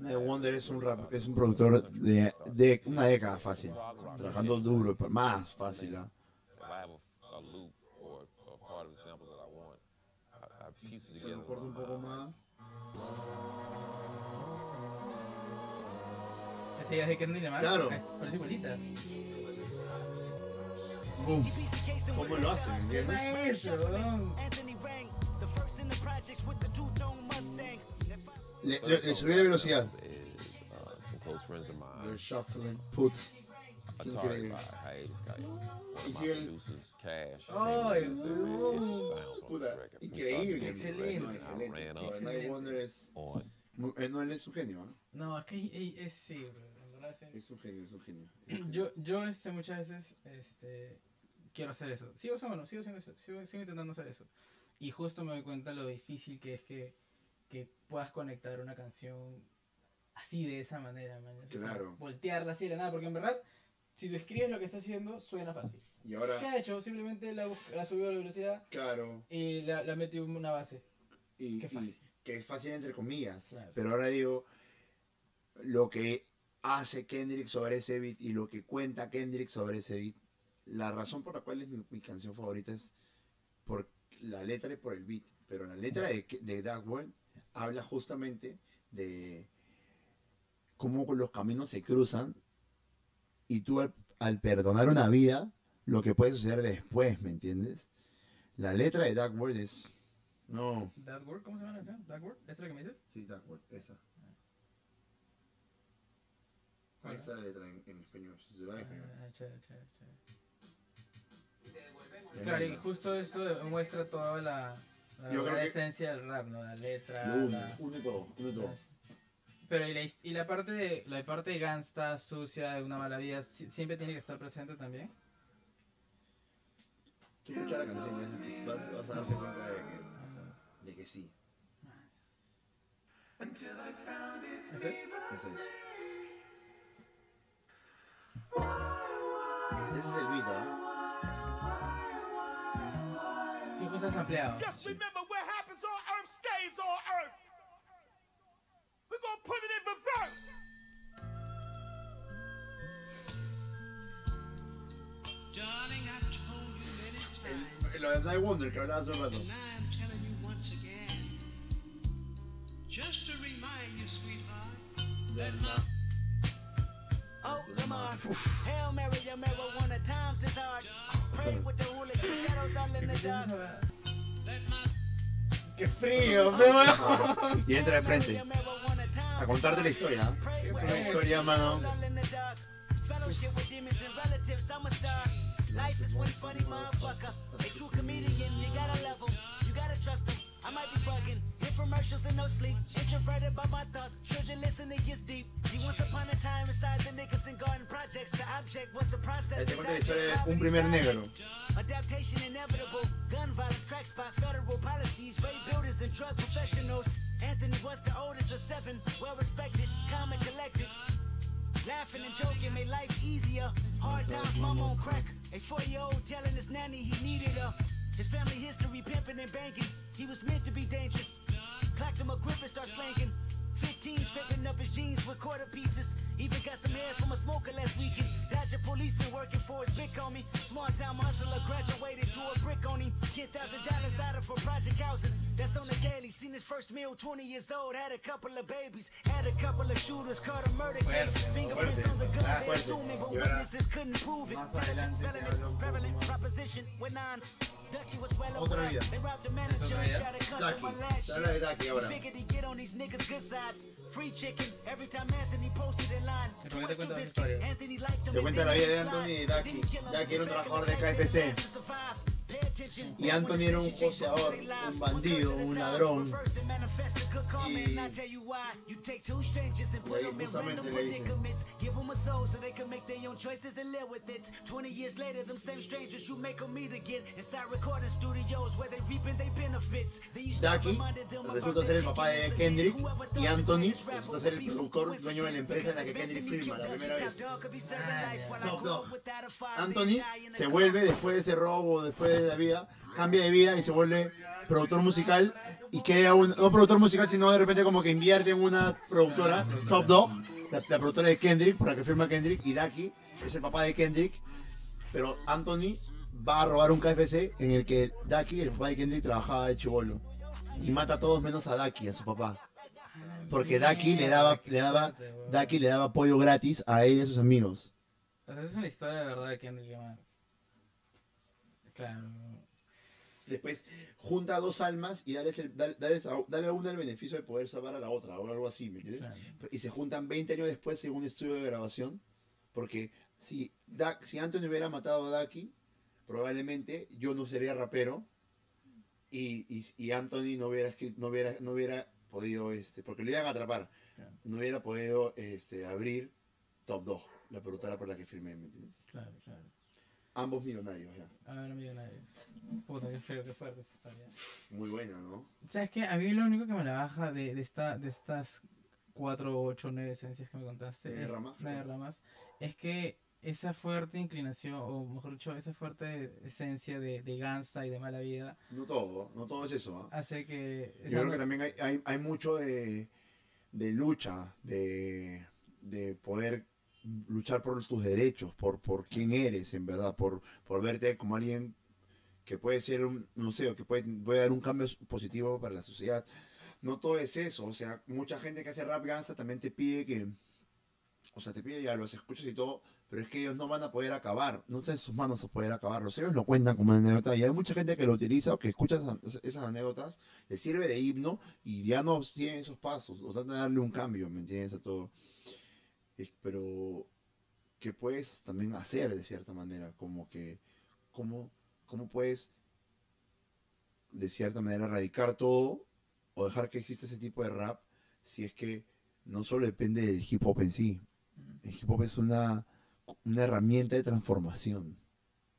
Night Wonder es un, rap, es un productor de, de una década fácil, trabajando duro, más fácil. ¿ah? If I have a, a loop or a part of the sample that I want, Un poco más. Ese ya es de Kendrick Lamar. Claro. Parece igualita. Boom. ¿Cómo lo hacen? ¿Entiendes? Maestro, huevón. Le, le, le subí la velocidad. Uh, mine, shuffling, put. Atari by Hiatus Guy. One Y of my sigue el- producers, Cash. We started increíble. Excelente. Excelente. eh, No, él es un genio, ¿no? No, es que ahí- ahí- es sí, bro. En verdad sí. Es un genio, es un genio. es un genio. Yo, yo este, muchas veces este, quiero hacer eso. Sigo, bueno, sigo haciendo eso. Sigo, sigo intentando hacer eso. Y justo me doy cuenta lo difícil que es que, que puedas conectar una canción así de esa manera, man. O sea, Claro. voltearla así de la nada. Porque en verdad, si describes lo que está haciendo, suena fácil. Y ¿Qué ahora, ha hecho? Simplemente la, la subió a la velocidad claro. y la, la metió en una base. y, Qué y- fácil. que es fácil entre comillas. Claro. Pero ahora digo, lo que hace Kendrick sobre ese beat y lo que cuenta Kendrick sobre ese beat, la razón por la cual es mi, mi canción favorita es por la letra y por el beat. Pero la letra de, de Dark World habla justamente de cómo los caminos se cruzan y tú al, al perdonar una vida, lo que puede suceder después, ¿me entiendes? La letra de Dark World es... No, ¿That Word? ¿Cómo se llama la canción? ¿That Word? ¿Esa es la que me dices? Sí, acuerdo, esa. Ahí está la letra en, en español. Ah, chévere, chévere, chévere. Claro, y justo eso muestra toda la, la Yo creo verdadera que- esencia del rap, ¿no? La letra, Lo la... todo. Pero y la, y la parte de la parte de gangsta, sucia, de una mala vida, si- siempre tiene que estar presente también. Tú escuchas la canción y vas, vas a darte cuenta de que, de que sí. ¿Ese? Ese es. Ese es el beat, ¿ah? Fijo, se ha ampliado. Just remember what happens on earth stays on earth. We're gonna put it in reverse. Darling, I told you many times, Lo de Night Wonder que hablabas hace un I'm telling you once again, just to remind you, sweetheart, that my oh, Hail Mary, your marijuana times is hard. Pray with the hooligan shadows all in the dark. ¡Qué frío, pero Y entra de frente a contarte la historia. Es una historia, mano. I might be bugging. Infomercials and no sleep. Introverted by my thoughts. Children listening gets deep. See, once upon a time inside the Nicholson Garden projects, the object was the process. Ahí te of cuenta la historia de digest un primer negro. Adaptation inevitable. Gun violence, crack spot, federal policies, builders and drug professionals. Anthony was the oldest of seven, well respected, calm and collected. Laughing and joking made life easier. Hard times, mom on crack. A four-year-old telling his nanny he needed her. His family history pimping and banking. He was meant to be dangerous. Clacked him a grip and start slanking. 15 scraping up his jeans with quarter pieces. Even got some hair from a smoker last weekend. Dodger policeman working for his big homie. Small time hustler graduated to a brick on him. $10,000 out of for project housing. That's on the daily. Seen his first meal, 20 years old. Had a couple of babies. Had a couple of shooters. Caught a murder case. Fingerprints on the gun. They assuming, but witnesses couldn't prove it. Más adelante te Felony, hablo un poco prevalent proposition with nines. Ducky was well aware. They robbed the manager to cut Ducky. last Te habla de Ducky ahora. Figured he'd get on these niggas' good sides. Free chicken every time Anthony posted in line. ¿Por qué te cuenta la vida de Anthony y. Ducky. Didn't kill. Ducky era un trabajador de KFC. Y Anthony era un poseador, un bandido, un ladrón. Y, ahí justamente le dicen, Give them a soul so they can make their own choices and live with it. 20 years later, them same strangers you make them meet again inside recording studios where they reaping their benefits. Then you start Ducky resulta ser el papá de Kendrick y Anthony resulta ser el productor dueño de la empresa en la que Kendrick firma la primera vez. Dog could be serving life while I Top grew Dog. up without a father, Anthony se vuelve después de ese robo, después de la vida, cambia de vida y se vuelve productor musical y crea un, no productor musical, sino de repente como que invierte en una productora, Top Dog, la, la productora de Kendrick, por la que firma Kendrick, y Ducky es el papá de Kendrick, pero Anthony va a robar un KFC en el que Ducky, el papá de Kendrick, trabajaba de chivolo y mata a todos menos a Ducky, a su papá. Porque Ducky le daba, le daba, Ducky le daba pollo gratis a él y a sus amigos. O sea, esa es una historia de verdad de Kendrick Lamar. Claro. Después junta a dos almas y darles el, dar- darles a, darle a una el beneficio de poder salvar a la otra, o algo así, ¿me entiendes? Claro. Y se juntan 20 años después en un estudio de grabación, porque si, Da- si Anthony hubiera matado a Ducky, probablemente yo no sería rapero y, y, y Anthony no hubiera, no hubiera, no hubiera podido, este, porque lo iban a atrapar, Claro. no hubiera podido este, abrir Top Dog, la productora por la que firmé, ¿me entiendes? Claro, claro. Ambos millonarios ya. A ver, millonarios. Puta, qué feo, qué fuerte esta historia. Muy buena, ¿no? ¿Sabes qué? A mí lo único que me la baja de, de, esta, de estas 4, 8, 9 esencias que me contaste, es- ramas. nueve ramas, es que esa fuerte inclinación, o mejor dicho, esa fuerte esencia de, de gangsta y de mala vida, No todo, no todo es eso, ¿ah? hace que... Yo creo que también hay, hay, hay mucho de, de lucha, de, de poder luchar por tus derechos, por, por quién eres, en verdad, por, por verte como alguien que puede ser un, no sé, o que puede, puede dar un cambio positivo para la sociedad. No todo es eso, o sea, mucha gente que hace rap gangsta también te pide que, o sea, te pide ya los escuchas y todo, pero es que ellos no van a poder acabar, no está en sus manos a poder acabarlos, ellos lo cuentan como anécdota y hay mucha gente que lo utiliza o que escucha esas, anécdotas, le sirve de himno y ya no siguen esos pasos, o tratan de darle un cambio, ¿me entiendes? A todo. Pero, ¿qué puedes también hacer de cierta manera? Como que, ¿cómo, cómo puedes de cierta manera erradicar todo o dejar que exista ese tipo de rap si es que no solo depende del hip hop en sí. El hip hop es una, una herramienta de transformación.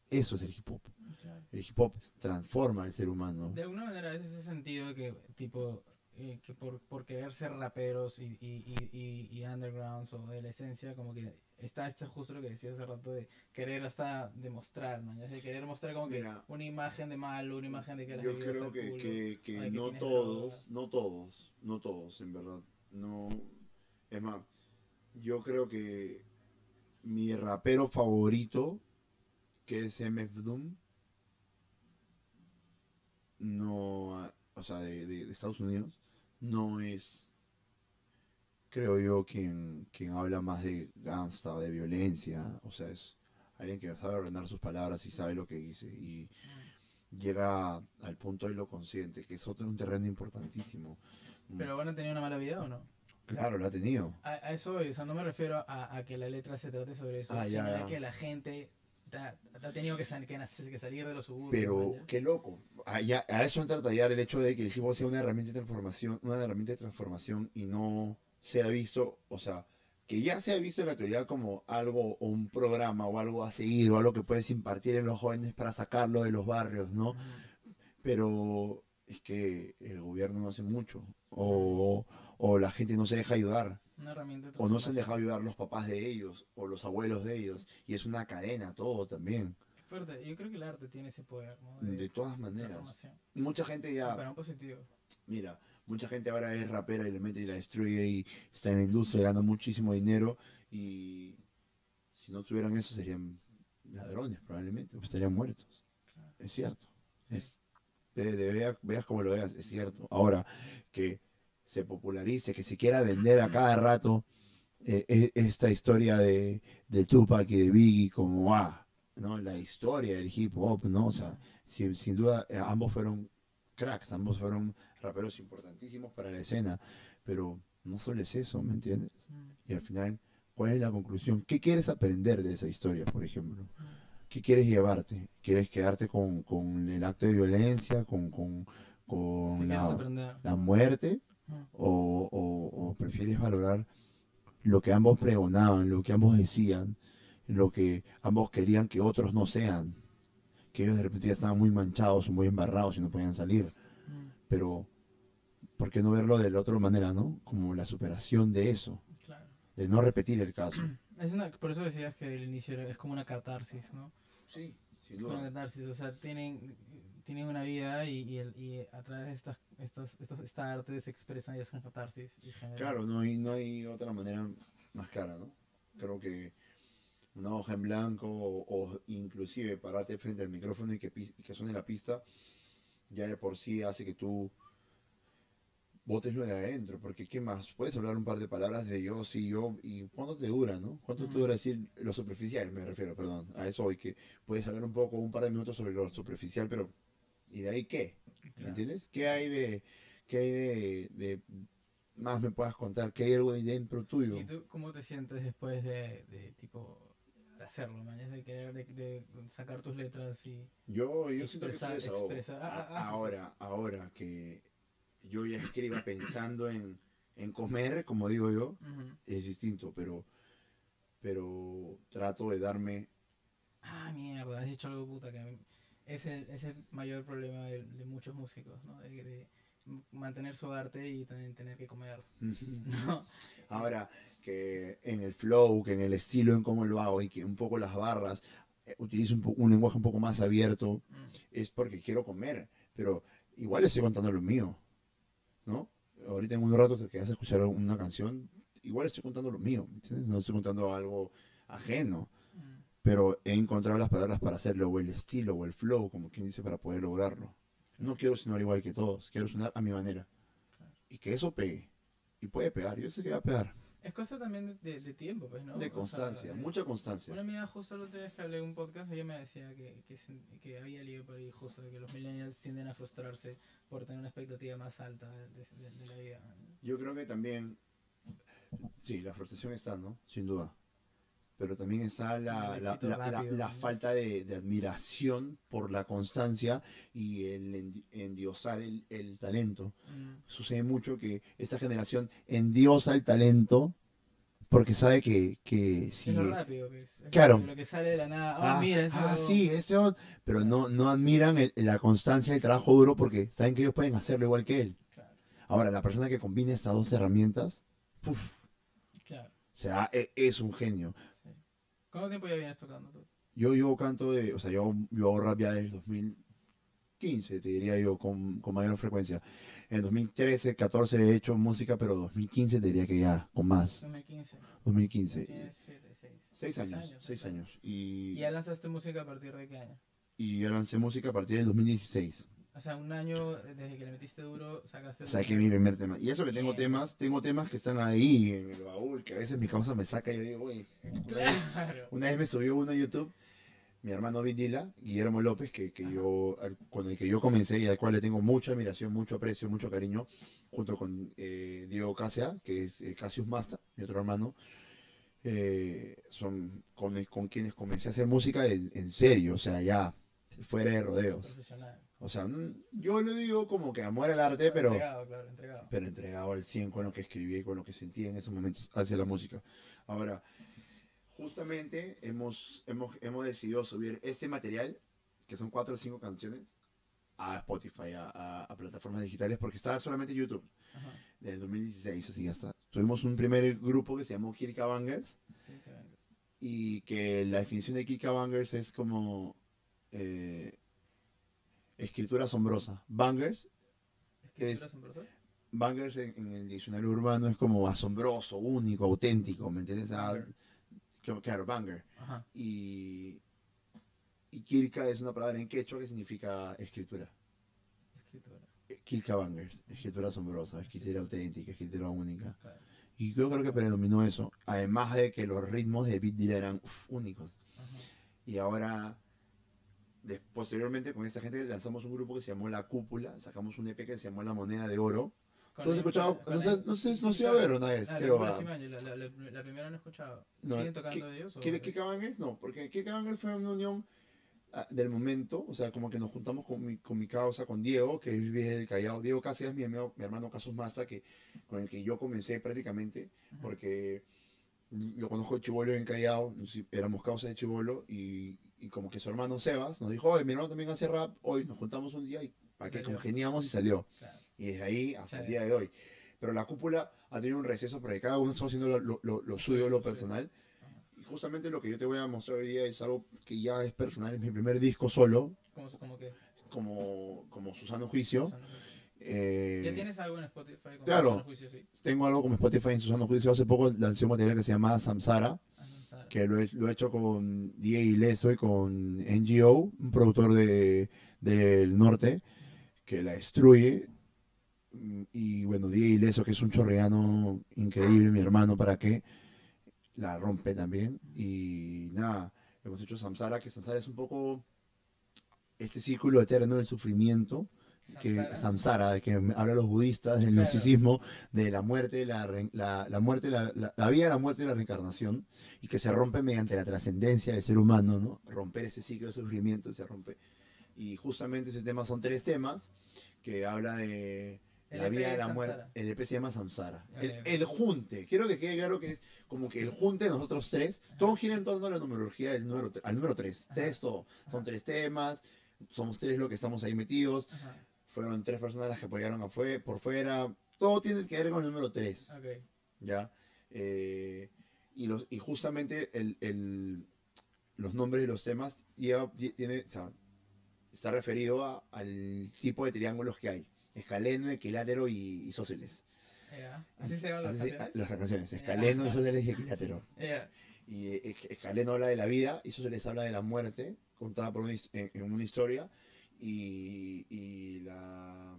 Eso es el hip hop. Claro. El hip hop transforma al ser humano. De alguna manera es ese sentido de que, tipo, eh, que por, por querer ser raperos y, y, y, y, y undergrounds o de la esencia, como que está este justo lo que decía hace rato de querer hasta demostrar, ¿no? Ya sé, querer mostrar como que Mira. una imagen de malo, una imagen de que las Yo creo que, culo, que, que que no todos, no todos, no todos, en verdad. No, es más, yo creo que mi rapero favorito, que es MF Doom, no, o sea, de, de- de Estados Unidos, no es creo yo, quien, quien habla más de gangsta, de violencia. O sea, es alguien que sabe ordenar sus palabras y sabe lo que dice. Y llega al punto de lo consciente, que es otro un terreno importantísimo. Pero bueno, ¿tenía una mala vida o no? Claro, lo ha tenido. A, a eso o sea, no me refiero a, a que la letra se trate sobre eso, Ah, sino ya. de que la gente ha tenido que, sal- que, que salir de los suburbios. Pero qué loco. A, ya- a eso entra a tallar el hecho de que el hip hop sea una herramienta de transformación, una herramienta de transformación y no sea visto, o sea, que ya sea visto en la actualidad como algo o un programa o algo a seguir o algo que puedes impartir en los jóvenes para sacarlo de los barrios, ¿no? Pero es que el gobierno no hace mucho o, o la gente no se deja ayudar. Una herramienta de O no se han dejado ayudar los papás de ellos o los abuelos de ellos. Y es una cadena, todo también. Qué fuerte. Yo creo que el arte tiene ese poder, ¿no? De todas maneras. Mucha gente ya, Para un positivo. mira, mucha gente ahora es rapera y le mete y la destruye y está en la industria, gana muchísimo dinero y si no tuvieran eso serían ladrones probablemente, pues estarían muertos. Es cierto. Es, de, de- vea- veas como lo veas, es cierto. Ahora, que se popularice, que se quiera vender a cada rato eh, e- esta historia de, de Tupac y de Biggie como, ah, ¿no? La historia del hip hop, ¿no? O sea, sin, sin duda, eh, ambos fueron cracks, ambos fueron raperos importantísimos para la escena, pero no solo es eso, ¿me entiendes? Y al final, ¿cuál es la conclusión? ¿Qué quieres aprender de esa historia, por ejemplo? ¿Qué quieres llevarte? ¿Quieres quedarte con, con el acto de violencia, con, con, con ¿Qué quieres la, la muerte? O, o- o prefieres valorar lo que ambos pregonaban, lo que ambos decían, lo que ambos querían que otros no sean? Que ellos de repente ya estaban muy manchados o muy embarrados y no podían salir. Mm, Pero, ¿por qué no verlo de la otra manera, no? Como la superación de eso, Claro. de no repetir el caso. Es una, por eso decías que el inicio es como una catarsis, ¿no? Sí, sin Como una catarsis, o sea, tienen, tienen una vida y, y, el- y a través de estas, estas, estas, esta arte se expresan y hacen catarsis. Y generan- Claro, no hay, no hay otra manera más clara, ¿no? Creo que una hoja en blanco o, o inclusive pararte frente al micrófono y que, que suene la pista, ya de por sí hace que tú botes lo de adentro, porque ¿qué más? Puedes hablar un par de palabras de yo, sí, yo, y ¿cuánto te dura, no? ¿Cuánto te Ujú. dura decir lo superficial, me refiero, perdón, a eso hoy, que puedes hablar un poco, un par de minutos sobre lo superficial, pero ¿y de ahí qué? ¿Me Claro. entiendes? ¿Qué hay de, qué hay de, de más me puedas contar? ¿Qué hay algo ahí dentro tuyo? ¿Y tú cómo te sientes después de, de tipo, hacerlo? Es de querer, de, de sacar tus letras y... Yo, yo siento que Expresar- expresar- ah, ah, ah, sí. ahora, ahora que yo ya escriba pensando en, en comer, como digo yo, es distinto, pero, pero trato de darme Ah, mierda, has dicho algo puta que me- es el, es el mayor problema de, de muchos músicos, ¿no? De, mantener su arte y también tener que comer, ¿no? Ahora, que en el flow, que en el estilo, en cómo lo hago y que un poco las barras, eh, utilizo un, un lenguaje un poco más abierto, Mm. es porque quiero comer, pero igual estoy contando lo mío, ¿no? Ahorita en un rato que vas a escuchar una canción, igual estoy contando lo mío. No estoy contando algo ajeno. Pero he encontrado las palabras para hacerlo, o el estilo, o el flow, como quien dice, para poder lograrlo. No quiero sonar igual que todos, quiero sonar a mi manera. Y que eso pegue. Y puede pegar, yo sé que va a pegar. Es cosa también de, de- tiempo, pues, ¿no? De O sea, constancia, eh, mucha constancia. Una amiga justo otra vez que hablé en un podcast, ella me decía que, que, que había leído por ahí justo de que los millennials tienden a frustrarse por tener una expectativa más alta de, de- de la vida. Yo creo que también, sí, la frustración está, ¿no? Sin duda. Pero también está la, la, la- la- falta de, de admiración por la constancia y el endi- endiosar el, el talento. Mm. Sucede mucho que esta generación endiosa el talento porque sabe que, que si... Es lo rápido. Es Claro. Lo que sale de la nada. Ah, Ah, mira, eso- ah, sí, ese on- pero no, no admiran el- la constancia y el trabajo duro porque saben que ellos pueden hacerlo igual que él. Claro. Ahora, la persona que combina estas dos herramientas, puf, Claro. o sea, e- es un genio. ¿Cuánto tiempo ya vienes tocando tú? Yo, yo canto de, o sea, yo, yo hago rap ya desde el 2015, te diría yo, con, con mayor frecuencia. En el 2013, 14 he hecho música, pero 2015 te diría que ya, con más. 2015. 2015. Tienes 7, 6. Seis años, seis años. ¿Y Y, ya lanzaste música a partir de qué año? y yo lancé música a partir del 2016. O sea, un año desde que le metiste duro, sacaste... Sabes que mi primer tema. Y eso que tengo temas, tengo temas que están ahí en el baúl, que a veces mi causa me saca y yo digo, vez, Claro. una vez me subió uno a YouTube, mi hermano Vindila, Guillermo López, que, que yo, con el que yo comencé y al cual le tengo mucha admiración, mucho aprecio, mucho cariño, junto con eh, Diego Casia, que es eh, Cassius Masta, mi otro hermano. eh, son con, con quienes comencé a hacer música en, en serio, o sea, ya fuera de rodeos. Profesional. O sea, mm, yo le digo como que amor al arte, pero Entregado, claro, entregado. pero entregado al 100 con lo que escribía y con lo que sentía en esos momentos hacia la música. Ahora, justamente hemos, hemos, hemos decidido subir este material, que son cuatro o cinco canciones, a Spotify, a, a- a plataformas digitales, porque estaba solamente en YouTube, Ajá. desde el 2016, así ya está. Tuvimos un primer grupo que se llamó Kirka Bangers, y que la definición de Kirka Bangers es como eh, escritura asombrosa. Bangers ¿Escritura Es- asombrosa? Bangers en, en el diccionario urbano es como asombroso, único, auténtico, ¿me entiendes? Ah, Banger. claro, claro, banger. Ajá. Y, y Kirka es una palabra en quechua que significa escritura. Escritura. Eh, Kirka Bangers, escritura asombrosa, escritura auténtica, escritura única. Claro. Y yo creo que predominó eso, además de que los ritmos de Beat eran uf, únicos. Ajá. Y ahora, des- posteriormente con esta gente lanzamos un grupo que se llamó La Cúpula, sacamos un EP que se llamó La Moneda de Oro. ¿Tú has escuchado? No sé, no sé, no sé a ver una vez, creo. La, la, primera no he escuchado. ¿Siguen tocando ¿qué- ellos? ¿Qué, qué? No, porque qué fue una unión ah, del momento, o sea, como que nos juntamos con mi, con mi causa, con Diego, que vive del Callao. Diego Cáceres es mi, amigo- mi hermano Casos Masta, que, con el que yo comencé prácticamente, porque lo conozco de Chivolo en Callao, éramos causa de Chivolo, y, y como que su hermano Sebas nos dijo, oye, mi hermano también hace rap, hoy nos juntamos un día y para que congeniamos y salió. Claro. Y desde ahí hasta el día de hoy. Pero la cúpula ha tenido un receso porque cada uno está haciendo lo, lo- lo- suyo, lo personal. Y justamente lo que yo te voy a mostrar hoy día es algo que ya es personal, es mi primer disco solo, Como, como que... como, como Susano Juicio. o sea, no sé. Eh, ¿Ya tienes algo en Spotify? Con claro. Susana Juicio, sí? Tengo algo como Spotify en Susano Juicio. Hace poco lancé un material que se llama Samsara. Que lo he, hecho con DJ Ileso y con NGO, un productor de, del norte, que la destruye. Mm, Y bueno, DJ Ileso, que es un chorreano increíble, mi hermano, ¿para qué? La rompe también. Y nada, hemos hecho Samsara, que Samsara es un poco este círculo eterno del sufrimiento que Samsara. que habla los budistas, el gnosticismo, de la muerte, la, la, la muerte, la, la- vida, la muerte y la reencarnación, y que se rompe mediante la trascendencia del ser humano, ¿no? Romper ese ciclo de sufrimiento se rompe. Y justamente ese tema son tres temas que habla de la vida, es la muerte. El EP se llama Samsara. Ok, El, el junte, quiero que quede claro que es como que el junte de nosotros tres, todo gira en torno a la numerología del número, al número tres. Tres todo. Son tres temas, somos tres los que estamos ahí metidos Ajá. Fueron tres personas las que apoyaron afue- por fuera. Todo tiene que ver con el número 3, Ok. ¿ya? Eh, y, los, y justamente el, el- los nombres de los temas lleva, ti- tiene, o sea, está referido a- al tipo de triángulos que hay. Escaleno, equilátero y isósceles. Ya. Así se llaman las Así canciones. las canciones. Escaleno, isósceles y equilátero. Ya. Y es- Escaleno habla de la vida, isósceles habla de la muerte, contada por his- en, en una historia. Y, y la.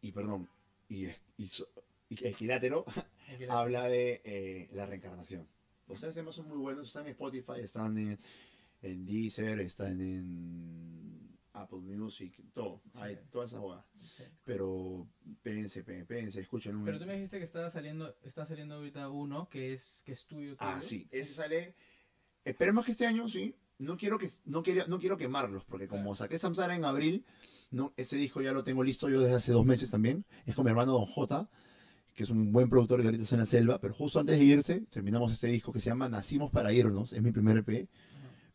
Y perdón, y, es- y y equilátero habla de eh, la reencarnación. Los tres temas son muy buenos, están en Spotify, están en, en Deezer, están en Apple Music, todo. Hay todas esas jugadas. Sí. Pero péguense, péguense, escuchen un. Pero tú me dijiste que estaba saliendo, está saliendo ahorita uno que es, que es tuyo. Ah, sí, ese sale. Esperemos que este año sí. No quiero que no quiero, no quiero quemarlos, porque como saqué Samsara en abril, no, ese disco ya lo tengo listo yo desde hace dos meses también. Es con mi hermano Don J, que es un buen productor que ahorita está en la selva, pero justo antes de irse, terminamos este disco que se llama Nacimos para irnos, es mi primer EP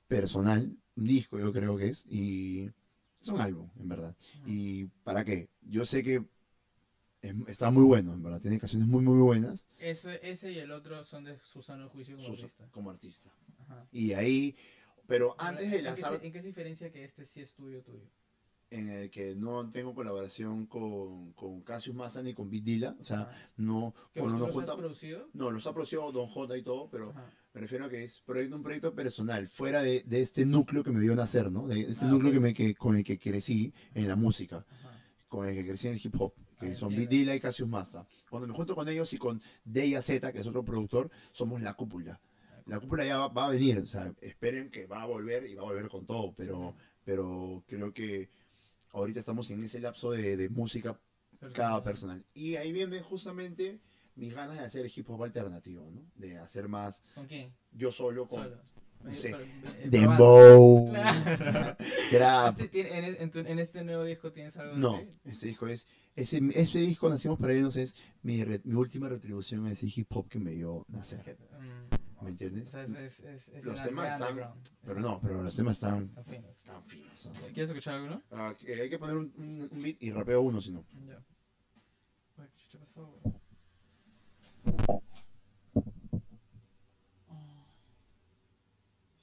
personal, un disco yo creo que es, y es un álbum, en verdad. ¿Y para qué? Yo sé que es- está muy bueno, en verdad, tiene canciones muy, muy buenas. Ese, ese y el otro son de Susano Juicio como Susa, artista. como artista. Ajá. Y ahí, pero antes de ¿en qué lanzar, ¿En qué se diferencia que este sí es tuyo, tuyo? en el que no tengo colaboración con, con Cassius Massa ni con Beat Dilla, o sea, Ajá. no, ¿Que cuando tú nos los has juntamos, producido? no, los ha producido Don J y todo, pero Ajá. Me refiero a que es proyecto, un proyecto personal, fuera de, de este núcleo que me vio nacer, ¿no? De este Ah, núcleo ok. que me, que, con el que crecí en la música, Ajá. con el que crecí en el hip hop, que Ah, son entiendo. Dila y Cassius Masta. Cuando me junto con ellos y con Deya Z, que es otro productor, somos la cúpula. La cúpula ya va, va a venir, o sea, esperen que va a volver y va a volver con todo, pero, pero creo que ahorita estamos en ese lapso de, de música cada personal. Y ahí viene justamente mis ganas de hacer hip hop alternativo, ¿no? De hacer más ¿Con quién? yo solo con Solo. no sé, Pero, eh, dembow, Claro. trap. Este tiene- en, en en este nuevo disco tienes algo No, de ese disco es ese, ese disco nacimos para irnos es mi, re- mi última retribución a ese hip hop que me dio nacer, mm, ¿me entiendes? o sea, es, es, es, es Los temas están-. Pero no, pero los temas están Están finos. tan finos. ¿no? ¿Quieres escuchar alguno? Que hay que poner un, un- un beat y rapeo uno, si no. Ya. Uy, ¿qué pasó?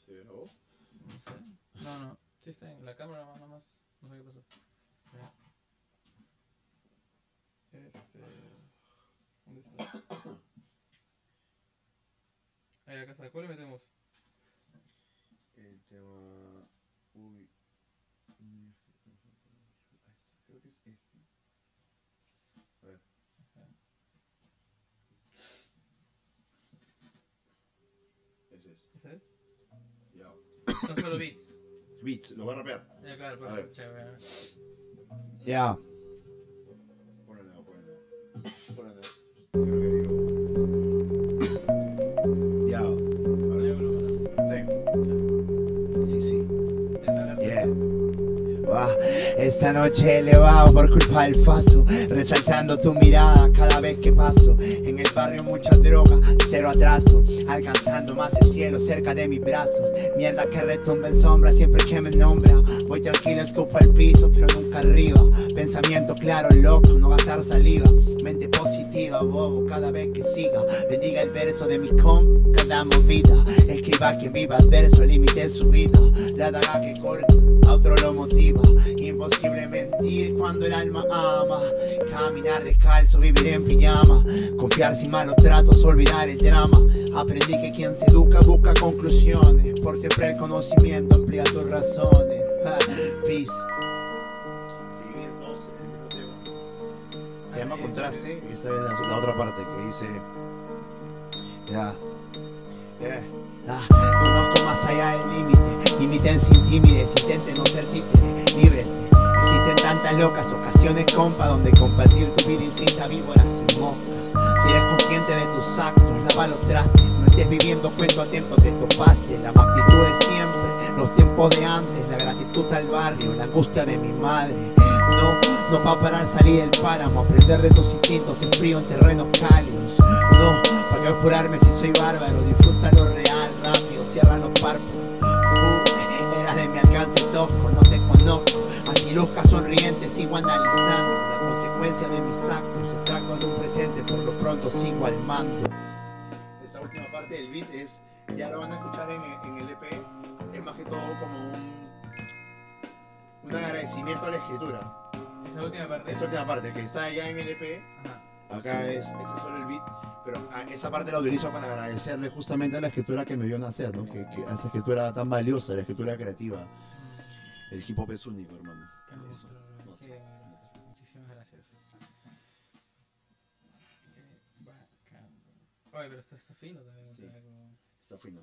¿Se grabó? No sé. No, no. Sí está en la cámara nada más. No sé qué pasó. Este. ¿Dónde está? Ahí acá está. ¿Cuál le metemos? El tema. Uy. Creo que es este. A ver. Ese es. ¿Ese es? Ya. Son solo beats. Beats, lo voy a rapear. Ya, claro, A pero ver. escucha. Ya. Ponlo nuevo, ponlo Esta noche elevado por culpa del faso, resaltando tu mirada cada vez que paso. En el barrio mucha droga, cero atraso, alcanzando más el cielo cerca de mis brazos. Mierda que retumba en sombra siempre que me nombra. Voy tranquilo, escupo al piso, pero nunca arriba. Pensamiento claro, loco, no gastar saliva. Mente positiva, bobo, cada vez que siga. Bendiga el verso de mi comp, cada movida. Escriba que viva el verso, límite su vida. La daga que corta, a otro lo motiva. Imposible mentir cuando el alma ama. Caminar descalzo, vivir en pijama. Confiar sin malos tratos, olvidar el drama. Aprendí que quien se educa busca conclusiones. Por siempre el conocimiento amplía tus razones. Peace. Se llama contraste y esta es la, la otra parte que dice. Ya. Yeah. Conozco más allá del límite, imiten sin tímides, intenten no ser títeres, líbrese. Existen tantas locas ocasiones, compa, donde compartir tu vida incita a víboras y moscas. Si eres consciente de tus actos, lava los trastes, no estés viviendo cuento a tiempo, te topaste. La magnitud de siempre, los tiempos de antes, la gratitud al barrio, la angustia de mi madre. No, no pa' parar salir del páramo, aprender de tus instintos en frío en terrenos cálidos. No, pa' que apurarme si soy bárbaro, disfruta lo real, rápido, cierra los párpados. Uh, eras de mi alcance tosco, no te conozco. Así luzca sonriente, sigo analizando la consecuencia de mis actos, extractos de un presente, por lo pronto sigo al mando. Esta última parte del beat es, ya lo van a escuchar en, en el EP, es más que todo como un, un agradecimiento a la escritura. Esa última parte. Esa última parte que está ya en el EP, Ajá. Acá es, ese es solo el beat, pero a- esa parte la utilizo para agradecerle justamente a la escritura que me vio nacer, ¿no? Que, que a esa escritura tan valiosa, la escritura creativa. El hip hop es único, hermano. Eso, no sé. Muchísimas gracias. Oye, pero está, está fino también. Sí. Está fino.